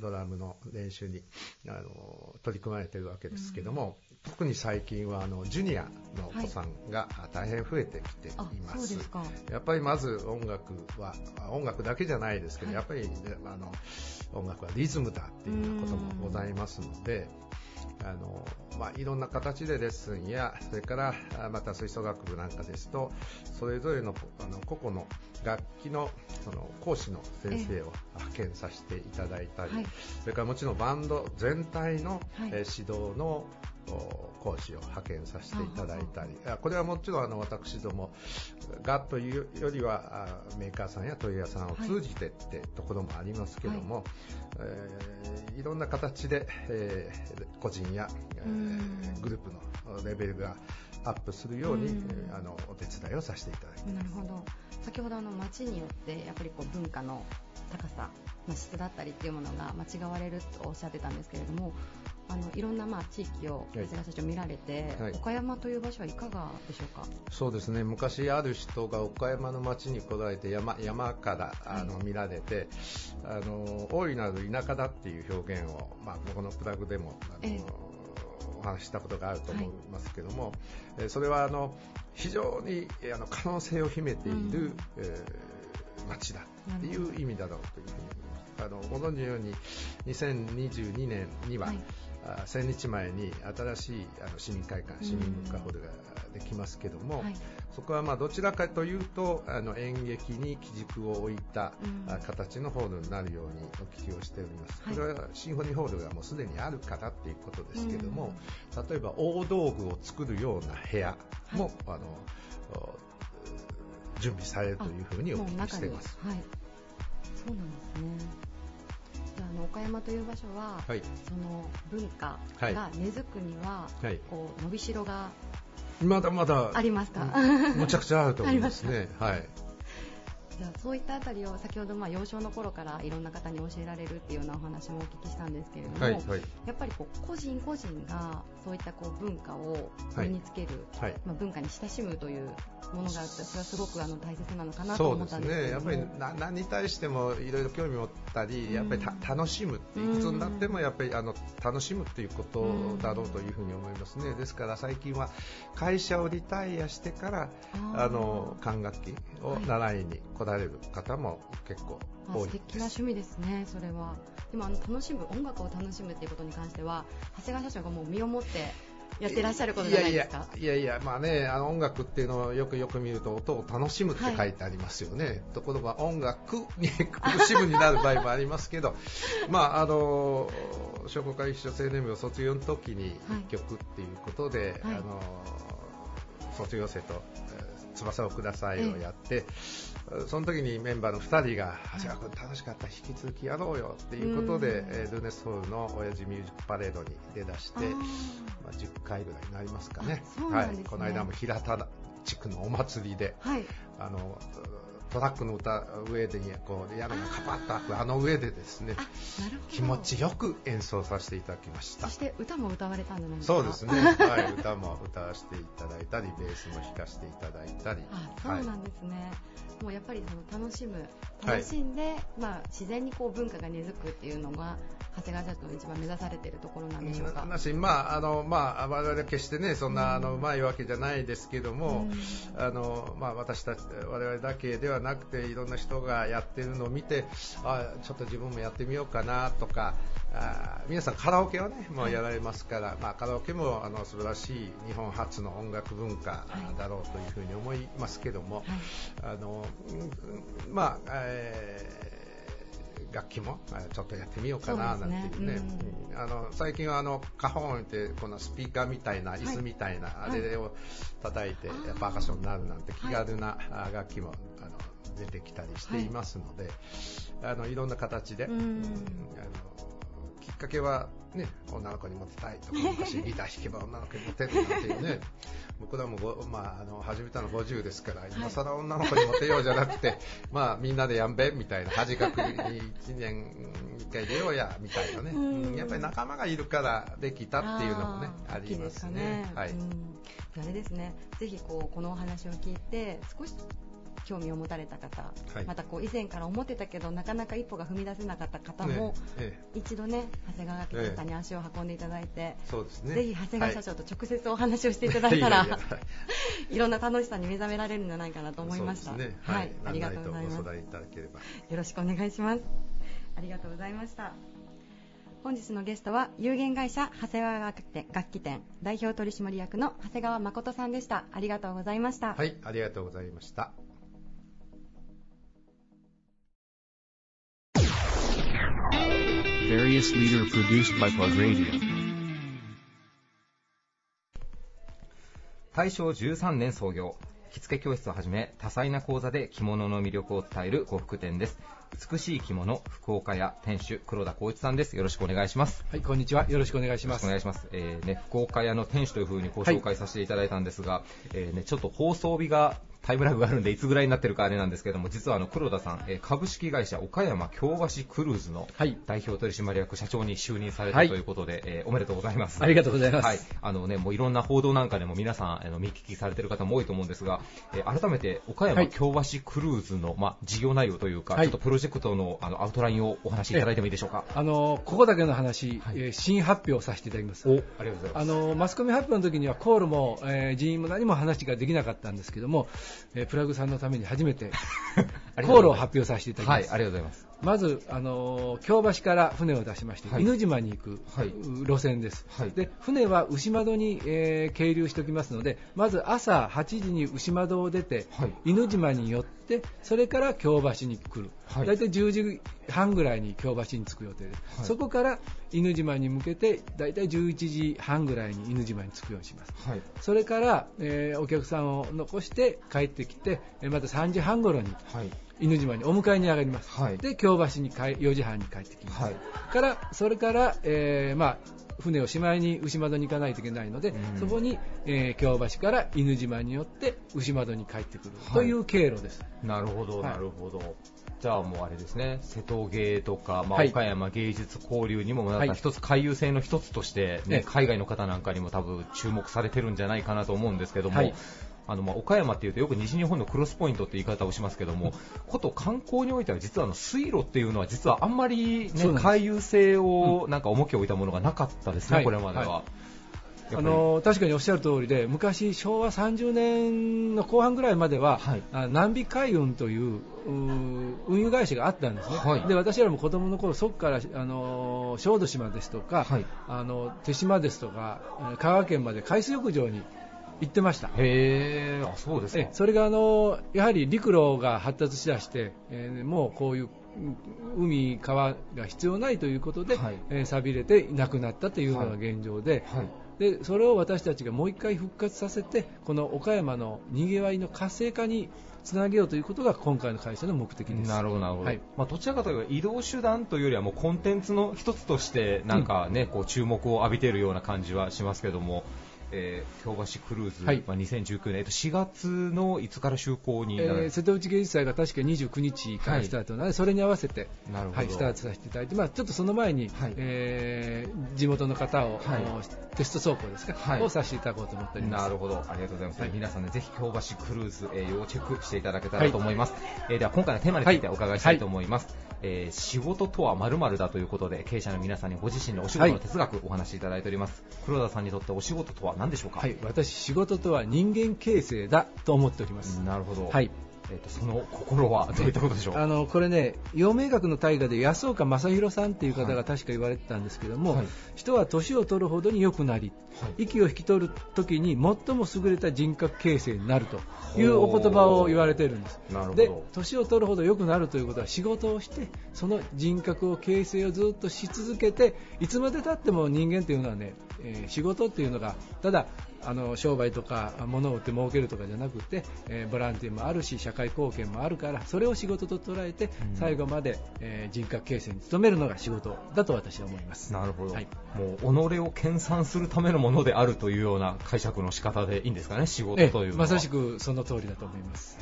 ドラムの練習にあの取り組まれているわけですけども、うん、特に最近はあのジュニアのお子さんが大変増えてきています。はい、やっぱりまず音楽は音楽だけじゃないですけど、はい、やっぱり、ね、あの音楽はリズムだっていうこともございますので、あのまあ、いろんな形でレッスンやそれからまた吹奏楽部なんかですとそれぞれのあの個々の楽器のその講師の先生を派遣させていただいたり、はい、それからもちろんバンド全体の、はい、指導の講師を派遣させていただいたり、これはもちろんあの私どもがというよりはメーカーさんや問屋さんを通じてってところもありますけども、はい。えー、いろんな形で、えー、個人や、えー、グループのレベルがアップするように、うあのお手伝いをさせていただいてなるほど。先ほどあの街によってやっぱりこう文化の高さ、まあ、質だったりっていうものが間違われるとおっしゃってたんですけれどもあのいろんなまあ地域を長谷川社長見られて、はい、岡山という場所はいかがでしょうか？そうですね。昔ある人が岡山の町に来られて山山からあの、見られてあの大いなる田舎だっていう表現を、まあ、このプラグでもあの、えお話したことがあると思いますけども、はい、それはあの非常にあの可能性を秘めている、うん、えー、町だっていう意味だろうというふうに思います。あのご存知のように2022年には、はい1000日前に新しいあの市民会館、市民文化ホールができますけども、はい、そこはまあどちらかというとあの演劇に基軸を置いた、形のホールになるようにお聞きをしております、はい、これはシンフォニーホールがもうすでにあるからっていうことですけども、例えば大道具を作るような部屋も、あの準備されるというふうにお聞きしています。はい、そうなんですね。あの岡山という場所は、はい、その文化が根付くには、はい、こう伸びしろがまだまだありますか、むちゃくちゃあると思いますね。はいじゃあそういったあたりを先ほどまあ幼少の頃からいろんな方に教えられるっていうようなお話もお聞きしたんですけれども、はいはい、やっぱりこう個人個人がそういったこう文化を身につける、はい、まあ、文化に親しむというものが私はすごくあの大切なのかなと思ったんですけどそうですね。やっぱり何に対してもいろいろ興味を持ったり、やっぱり楽しむっていくつになってもやっぱりあの楽しむっていうことだろうというふうに思いますね、ですから最近は会社をリタイアしてからあの管楽器を習いに来られる方も結構多い素敵な趣味ですねそれは。今あの楽しむ音楽を楽しむっていうことに関しては長谷川社長がもう身をもってやってらっしゃることじゃないですか。いやいやまあねあの音楽っていうのをよくよく見ると音を楽しむって書いてありますよね、はい、ところが音楽に苦しむになる場合もありますけど まああの商工会議所青年部を卒業の時に1曲っていうことで、はい、あの卒業生と翼をくださいをやって、その時にメンバーの2人が、長谷川君楽しかった、引き続きやろうよっていうことで、えルーネスホールの親父ミュージックパレードに出だして、まあ、10回ぐらいになりますかね。ね。はい、この間も平田地区のお祭りで、はい、あのトラックの歌上でこう屋根がカパッと開くあの上でですね気持ちよく演奏させていただきました。そして歌も歌われたんじゃないですかそうですね、はい、歌も歌わせていただいたりベースも弾かせていただいたり。あそうなんですね、はいもうやっぱりその楽しむ楽しんで、はい、まあ、自然にこう文化が根付くっていうのが長谷川社長の一番目指されているところなんでしょうか。まああのまあ、我々決してねそんな、あのうまいわけじゃないですけども、あのまあ、私たち我々だけではなくていろんな人がやってるのを見てあちょっと自分もやってみようかなとかあ皆さんカラオケはねもうやられますから、はい、まあ、カラオケもあの素晴らしい日本初の音楽文化だろうというふうに思いますけども、はい、あのまあ、えー楽器もちょっとやってみようかななんていうね、ねうん、あの最近はあのカホンってこのスピーカーみたいな椅子みたいな、あれを叩いてパー。カッションになるなんて気軽な楽器もあの出てきたりしてい。ますので、あのいろんな形で、うん、あのきっかけはね、女の子にモテたいとか、昔ギター弾けば女の子にモテるなんていうね、僕らもまあ、あの始めたの50ですから、今更女の子にモテようじゃなくて、まあ、みんなでやんべみたいな、恥かくに1年1回出ようやみたいなね、うん、やっぱり仲間がいるからできたっていうのもね、ありますね。ね。はい、あれですね、ぜひこうこのお話を聞いて、少し興味を持たれた方、はい、またこう以前から思ってたけどなかなか一歩が踏み出せなかった方も、ね一度ね長谷川楽器さんに足を運んでいただいて、そうですね、ぜひ長谷川社長と直接お話をしていただいたら、はい、いろんな楽しさに目覚められるんじゃないかなと思いました。ね、はい、ありがとうございます。よろしくお願いします。ありがとうございました。本日のゲストは有限会社長谷川楽器店代表取締役の長谷川誠さんでした。ありがとうございました。はい。ありがとうございました大正13年創業。着付け教室をはじめ多彩な講座で着物の魅力を伝える呉服店です。美しい着物福岡屋店主黒田光一さんです。よろしくお願いします。はいこんにちは。よろしくお願いします。お願いします、えーね、福岡屋の店主というふうにご紹介させていただいたんですが、はい、えー、ね、ちょっと放送日がタイムラグがあるんでいつぐらいになってるかあれなんですけども実はあの黒田さん、えー、株式会社岡山京橋クルーズの代表取締役社長に就任されたということで、はい、えー、おめでとうございます。ありがとうございます、はい。あのね、もういろんな報道なんかでも皆さんあの見聞きされてる方も多いと思うんですが、えー、改めて岡山京橋クルーズの、まあ、事業内容というか、はい、ちょっとプロジェクトのあのアウトラインをお話しいただいてもいいでしょうか。あのここだけの話、はい、えー、新発表させていただきます。おありがとうございます。あのマスコミ発表の時にはコールも、えー、人員も何も話ができなかったんですけども、えー、プラグさんのために初めて 航路を発表させていただきます。はい、ありがとうございます。まず、あの京橋から船を出しまして、はい、犬島に行く、はい、路線です、はい、で船は牛窓に、えー、係留しておきますのでまず朝8時に牛窓を出て、犬島に寄ってそれから京橋に来る、大体10時半ぐらいに京橋に着く予定です、そこから犬島に向けて大体11時半ぐらいに犬島に着くようにします、それから、えー、お客さんを残して帰ってきてまた3時半頃に、犬島にお迎えに上がります、はい、で京橋に4時半に帰ってきます、はい、からそれから、えー、まあ、船をしまいに牛窓に行かないといけないので、うん、そこに、えー、京橋から犬島によって牛窓に帰ってくる。という経路です、なるほど、なるほど。じゃあもうあれですね、瀬戸芸とか、まあ、岡山芸術交流にもなんか一つ回遊性の一つとしてね、海外の方なんかにも多分注目されてるんじゃないかなと思うんですけども、はい、あのまあ岡山っていうとよく西日本のクロスポイントって言い方をしますけども、こと観光においては実はあの水路っていうのは実はあんまり、ね、回遊性をなんか重きを置いたものがなかったですね、はい、これまでは。はい。あの確かにおっしゃる通りで昔、昭和30年の後半ぐらいまでは、はい、南美海運という運輸会社があったんですね、はい、で私らも子供の頃そこからあの小豆島ですとか、はい、あの手島ですとか香川県まで海水浴場に行ってました。へあそうですか。それがあのやはり陸路が発達しだして、えー、もうこういう海、川が必要ないということで、はい、えー、錆びれていなくなったというのが現状で、はい。はい、でそれを私たちがもう一回復活させてこの岡山のにぎわいの活性化につなげようということが今回の会社の目的です。なるほどなるほど、はい、まあ、どちらかというと移動手段というよりはもうコンテンツの一つとしてなんかね、うん、こう注目を浴びているような感じはしますけどもえー、京橋クルーズ、はい。まあ、2019年、えっと、4月のいつから就航にえー、瀬戸内芸術祭が確か29日からスタートなので、はい、それに合わせてなるほど、はい、スタートさせていただいて、まあ、ちょっとその前に、はい、えー、地元の方を、はい、テスト走行ですか、はい、をさせていただこうと思っております。なるほど、ありがとうございます、はい、皆さん、ね、ぜひ京橋クルーズ、えー、要チェックしていただけたらと思います、はい、えー、では今回のテーマについてお伺いしたいと思います。えー、仕事とは〇〇だということで経営者の皆さんにご自身のお仕事の哲学、お話しいただいております。黒田さんにとってお仕事とは何でしょうか、はい、私仕事とは人間形成だと思っております。なるほど、はいえーと、その心は どういったことでしょう？あのこれね、陽明学の大河で安岡正弘さんという方が確か言われてたんですけども、はい、人は年を取るほどに良くなり、はい、息を引き取るときに最も優れた人格形成になるというお言葉を言われているんです。で年を取るほど良くなるということは仕事をしてその人格を形成をずっとし続けていつまでたっても人間というのはね、えー、仕事っていうのがただあの商売とか物を売って儲けるとかじゃなくて、えー、ボランティアもあるし社会貢献もあるからそれを仕事と捉えて、最後まで、えー、人格形成に努めるのが仕事だと私は思います。なるほど、はい、もう己を研鑽するためのものであるというような解釈の仕方でいいんですかね仕事というまさしくその通りだと思います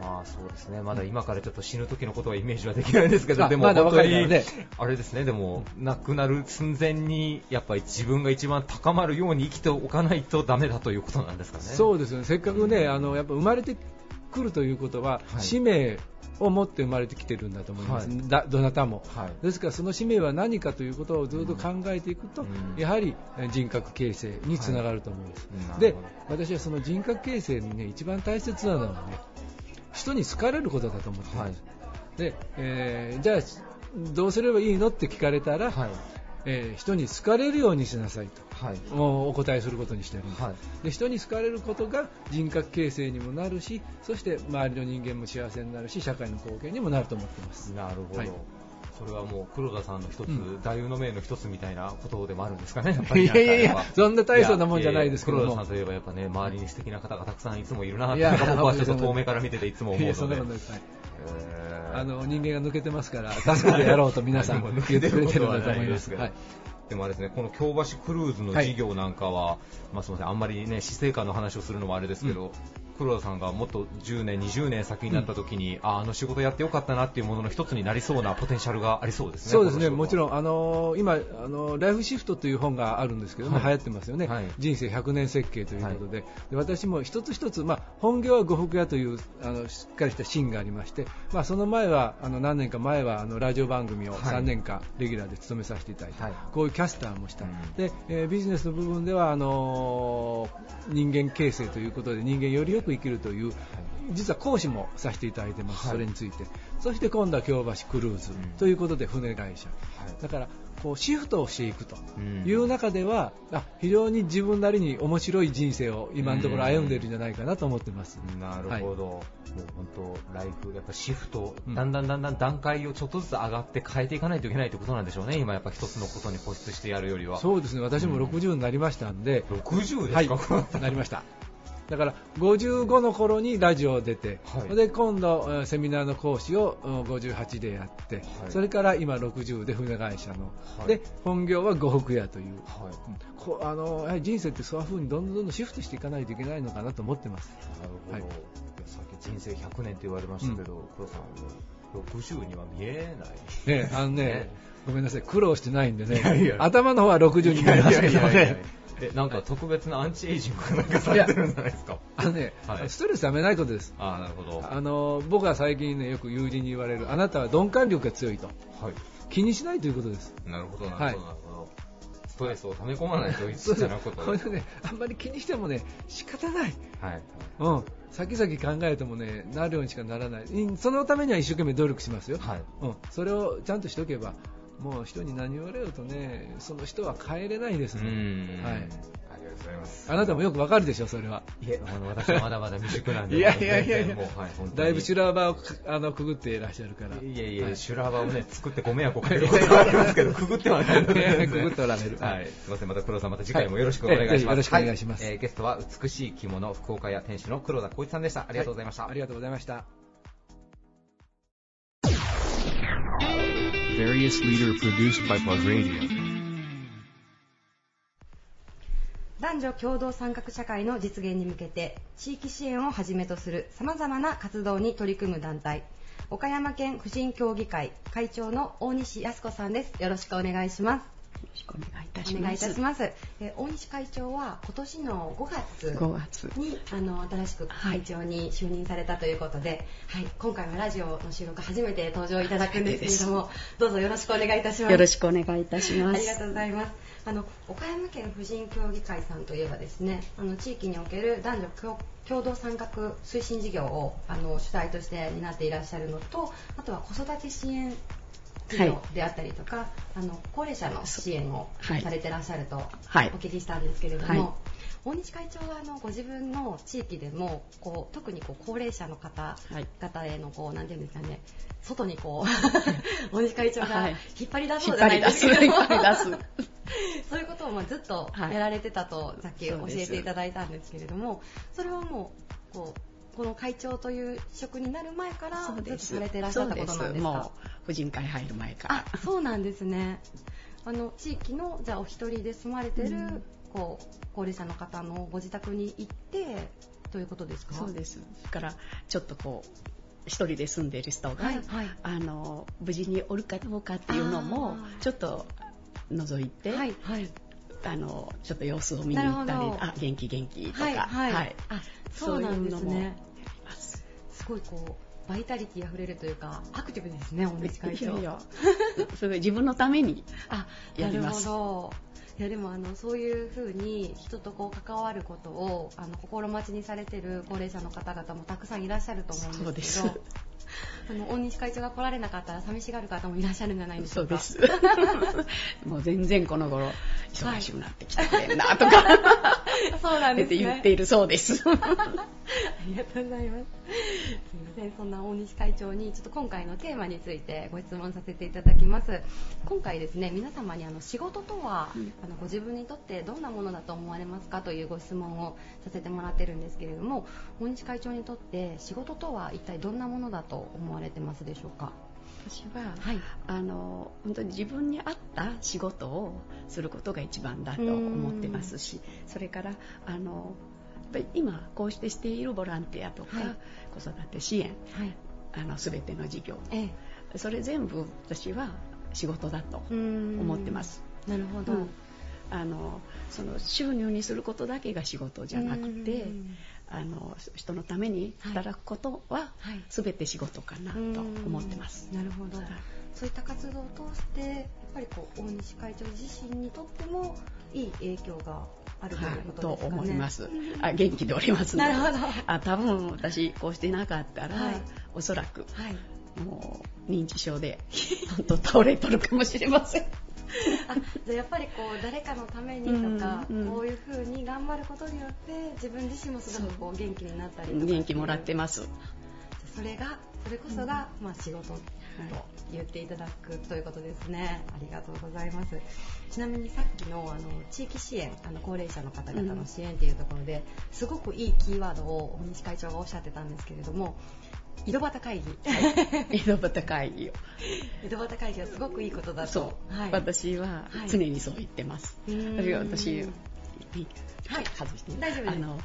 まあそうですね、まだ今からちょっと死ぬ時のことはイメージはできないんですけど、でも本当に、ね、あれですね、でも亡くなる寸前にやっぱり自分が一番高まるように生きておかないとダメだということなんですかね。そうですね、せっかくね、あのやっぱ生まれてくるということは、はい、使命を持って生まれてきてるんだと思います、はい、だどなたも、はい、ですからその使命は何かということをずっと考えていくと、うん、やはり人格形成につながると思います、はい、で私はその人格形成にね一番大切なのはね人に好かれることだと思ってます、でえー、じゃあどうすればいいのって聞かれたら、えー、人に好かれるようにしなさいと、はい、お答えすることにしてあります、はい、で人に好かれることが人格形成にもなるしそして周りの人間も幸せになるし社会の貢献にもなると思っています。なるほど、はい、それはもう黒田さんの一つ、うん、座右の銘の一つみたいなことでもあるんですかね、いやいやいや、そんな大層なもんじゃないですけど黒田さんといえばやっぱね、周りに素敵な方がたくさんいつもいるなって、僕はちょっと遠目から見てていつも思うので。あの人間が抜けてますから、助けてやろうと皆さん 言ってくれてるんだと思います。はい。でもあれですね、この京橋クルーズの事業なんかは、はい、まあすみません、あんまりね、死生観の話をするのもあれですけど、うん黒田さんがもっと10年、20年先になった時に、うん、ああの仕事やってよかったなっていうものの一つになりそうなポテンシャルがありそうですね。そうですね、もちろん、あのー、今、あのー、ライフシフトという本があるんですけども、はい、流行ってますよね、はい、人生100年設計ということで、はい、で私も一つ一つ、まあ、本業は呉服屋というあのしっかりした芯がありまして、まあ、その前は、あの何年か前はあのラジオ番組を3年間レギュラーで務めさせていただいて、こういうキャスターもした、でえー、ビジネスの部分ではあのー、人間形成ということで人間よりよくく生きるという、実は講師もさせていただいてます、それについて。そして今度は京橋クルーズということで船会社。だからこうシフトをしていくという中では、うん、あ非常に自分なりに面白い人生を今のところ歩んでいるんじゃないかなと思ってます。なるほど、はい、もう本当ライフやっぱシフト、だんだんだんだん段階をちょっとずつ上がって変えていかないといけないということなんでしょうね。今やっぱ一つのことに固執してやるよりは。そうですね。私も60になりましたんで。うん、60ですか、はい、なりました。だから55の頃にラジオを出て、はい、で今度セミナーの講師を58でやって、はい、それから今60で船会社の、はい、で本業は呉服屋という、こあの人生ってそういう風にどんどんどんどんシフトしていかないといけないのかなと思ってます。なるほど、さっき人生100年って言われましたけど、うん、黒さん60には見えない。ね、あのね、ごめんなさい、苦労してないんでね、いやいや。頭の方は60に見えますけどね。えなんか特別なアンチエイジングなんかされてるんじゃないですか？あのね、はい、ストレスためないことです。あなるほど。あの僕は最近ねよく友人に言われるあなたは鈍感力が強いと、はい、気にしないということです。なるほどなるほど、はい、ストレスを溜め込まないというじゃなこと これねあんまり気にしてもね仕方ない、はい。うん、先々考えてもねなるようにしかならない。そのためには一生懸命努力しますよ、はい。うん、それをちゃんとしておけばもう人に何言われるとね、その人は変えれないですね。はい。ありがとうございます。あなたもよくわかるでしょ、それは。いえ、あの、私はまだまだ未熟なんで。いやいやいやいや、もう、はい、だいぶ修羅場をあのくぐっていらっしゃるから。いやいや、はい、修羅場をね、作ってご迷惑をかけることはありますけど、くぐってはないので。くぐっておられる。はい。すみません、また黒さん、また次回もよろしくお願いします。よろしくお願いします。えゲストは美しい着物福岡屋店主の黒田光一さんでした。ありがとうございました。ありがとうございました。Various leader produced by Pug Radio. 男女共同参画社会の実現に向けて地域支援をはじめとするさまざまな活動に取り組む団体岡山県婦人協議会会長の大西康子さんですよろしくお願いしますしくお願いいたします。お願いいたします。え大西会長は今年の5月5月にあの新しく会長に就任されたということで、はい、はい、今回はラジオの収録初めて登場いただくんですけれども、どうぞよろしくお願いいたします。よろしくお願いいたします。ありがとうございます。あの岡山県婦人協議会さんといえばですね、あの地域における男女共同参画推進事業をあの主体として担っていらっしゃるのと、あとは子育て支援企業であったりとか、はい、あの高齢者の支援をされてらっしゃるとお聞きしたんですけれども、はい。大西会長はあのご自分の地域でもこう特にこう高齢者の方々へのこうなんていうんですかね外にこう 大西会長が引っ張り出そうじゃないですけど。そういうことをまあずっとやられてたとさっき教えていただいたんですけれどもそれはもうこうこの会長という職になる前からずっとされていらっしゃったことなんですか？婦人会入る前から。あそうなんですね。あの地域のじゃあお一人で住まれてる、うん、こう高齢者の方のご自宅に行ってということですか？そうです。だからちょっとこう一人で住んでいる人が、はいはい、あの無事におるかどうかっていうのもちょっと覗いて、はいはい、あのちょっと様子を見に行ったりあ元気元気とか、はい、はい。はい、あそうなんですね。す。ごいこうバイタリティ溢れるというかアクティブですね、大西会長。いやいや。それ自分のためにやります。なるほど。いやでもあのそういうふうに人とこう関わることをあの心待ちにされてる高齢者の方々もたくさんいらっしゃると思うんですけどあの大西会長が来られなかったら寂しがる方もいらっしゃるんじゃないでしょうか。そうです。もう全然この頃忙しくなってきたくれんなとか、はい、そうなんですね。言っているそうです。ありがとうございます。すみません。そんな大西会長にちょっと今回のテーマについてご質問させていただきます。今回ですね皆様にあの仕事とは、うん、あのご自分にとってどんなものだと思われますかというご質問をさせてもらってるんですけれども大西会長にとって仕事とは一体どんなものだと思われてますでしょうか？私は、はい、あの本当に自分に合った仕事をすることが一番だと思ってますしそれからあのぱり今こうしてしているボランティアとか、はい、子育て支援、はい、あの全ての事業、ええ、それ全部私は仕事だと思ってます。なるほど、うん、あのその収入にすることだけが仕事じゃなくてあの人のために働くことは全て仕事かなと思ってます。なるほど、そういった活動を通してやっぱりこう大西会長自身にとってもいい影響があるということですか、ね、と思います。あ元気でおりますなるほど。あ多分私こうしてなかったら、はい、おそらく、はい、もう認知症で 本当倒れとるかもしれませんあじゃやっぱりこう誰かのためにとか、うんうん、こういうふうに頑張ることによって自分自身もすごくこう元気になったりとか元気もらってます。それがそれこそが、まあ、仕事と言っていただくということですね、ありがとうございます。ちなみにさっきのあの地域支援あの高齢者の方々の支援というところで、すごくいいキーワードを大西会長がおっしゃってたんですけれども井戸端会議、はい、井戸端会議を。井戸端会議はすごごくいいことだと、はい、私は常にそう言ってます、はい、私、はい、外して大丈夫です。あの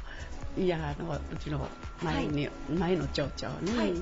いやあのうちの前に、前の町長に、はい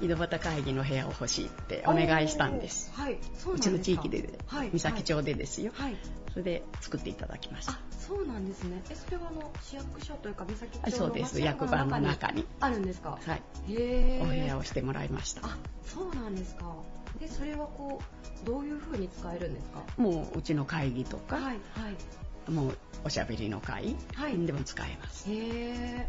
井戸端会議の部屋を欲しいってお願いしたんです。はい、そううちの地域で、はい、三崎町でですよ、はい。それで作っていただきました。あ、そうなんですね。え、それはあの市役所というか三崎町のそうです。役場の中にあるんですか？はい。へえ。お部屋をしてもらいました。あ、そうなんですか。で、それはこうどういう風に使えるんですか？もううちの会議とか、はいはい。もうおしゃべりの会、はい、でも使えます。へえ。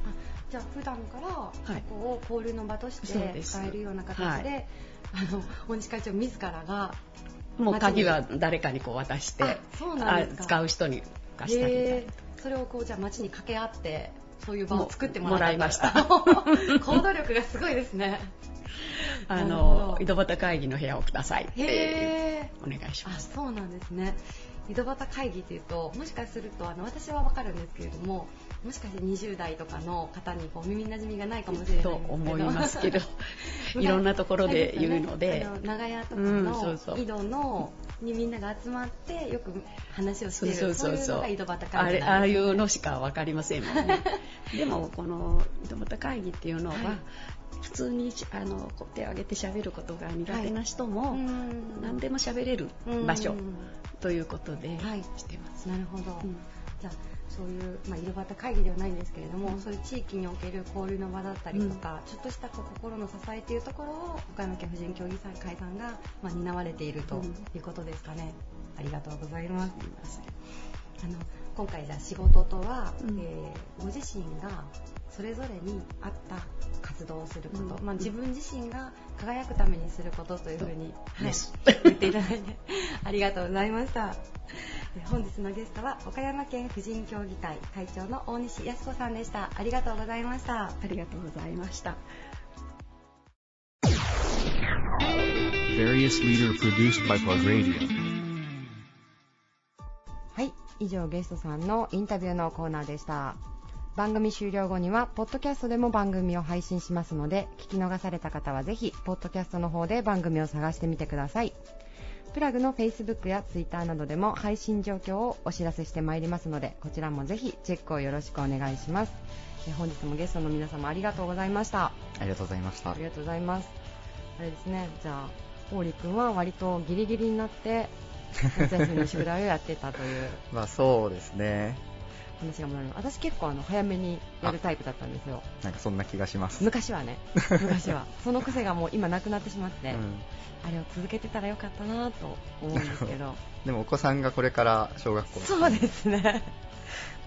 じゃあ普段からここを交流の場として使えるような形で、はい、あの大西会長自らがもう鍵は誰かにこう渡して使う人に貸したりそれをこうじゃあ街に掛け合ってそういう場を作ってもらいました。行動力がすごいですねあの井戸端会議の部屋をくださいってお願いします。そうなんですね。井戸端会議というともしかするとあの私は分かるんですけれどももしかして20代とかの方にこう耳なじみがないかもしれないと思いますけど いろんなところで言うので、ね、長屋とかの井戸のにみんなが集まってよく話をしているそういうのが井戸端会議ああいうのしか分かりませんもんね。でもこの井戸端会議っていうのは、はい普通にあの手を挙げて喋ることが苦手な人も、はい、何でも喋れる場所ということでしてます。なるほど、うん、じゃあそういう、まあ、井戸端会議ではないんですけれども、うん、そういう地域における交流の場だったりとか、うん、ちょっとしたこう心の支えというところを岡山県婦人協議会さんが、まあ、担われているということですかね。ありがとうございます。あの今回じゃあ仕事とは、うん、えー、ご自身がそれぞれに合った活動をすること、うん、まあ、自分自身が輝くためにすることというふうに、はい、言っていただいてありがとうございました。本日のゲストは岡山県婦人協議会会長の大西康子さんでした。ありがとうございました。ありがとうございました。はい以上ゲストさんのインタビューのコーナーでした。番組終了後にはポッドキャストでも番組を配信しますので聞き逃された方はぜひポッドキャストの方で番組を探してみてください。プラグの Facebook や Twitter などでも配信状況をお知らせしてまいりますのでこちらもぜひチェックをよろしくお願いします。本日もゲストの皆様ありがとうございました。ありがとうございました。ありがとうございます。あれですねじゃあ王く君は割とギリギリになって夏休みの宿題をやってたという。まあそうですね。話が戻る。私結構あの早めにやるタイプだったんですよ。なんかそんな気がします。昔はね。昔は。その癖がもう今なくなってしまって、うん、あれを続けてたらよかったなと思うんですけど。でもお子さんがこれから小学校そうですね。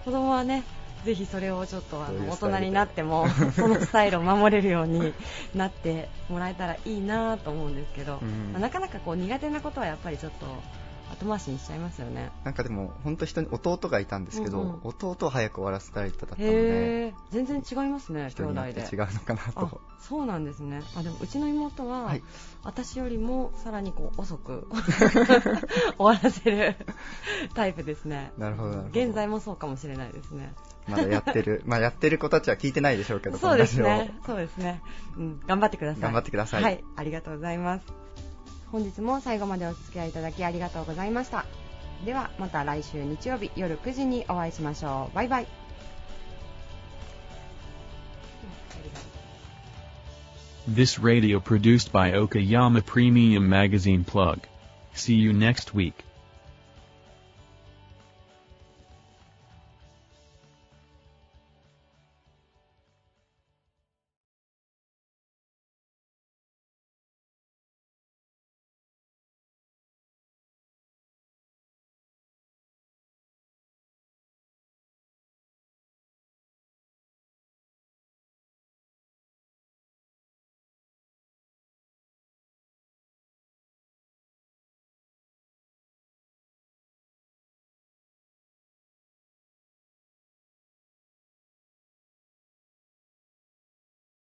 子供はねぜひそれをちょっとあの大人になっても そのスタイルを守れるようになってもらえたらいいなと思うんですけど、うん、まあ、なかなかこう苦手なことはやっぱりちょっと後回しにしちゃいますよね。なんかでも本当人に弟がいたんですけど、うんうん、弟を早く終わらせたい人だったので全然違いますね兄弟で。違うのかなと。そうなんですね。あでもうちの妹は、はい、私よりもさらにこう遅く 終わらせるタイプですね。なるほど現在もそうかもしれないですね。まだやってる、まあやってる子たちは聞いてないでしょうけど、そうですね、そうですね、うん、頑張ってください。頑張ってください。はい、ありがとうございます。本日も最後までお付き合いいただきありがとうございましたではまた来週日曜日夜9時にお会いしましょうバイバイ This radio produced by Okayama Premium Magazine Plug. See you next week.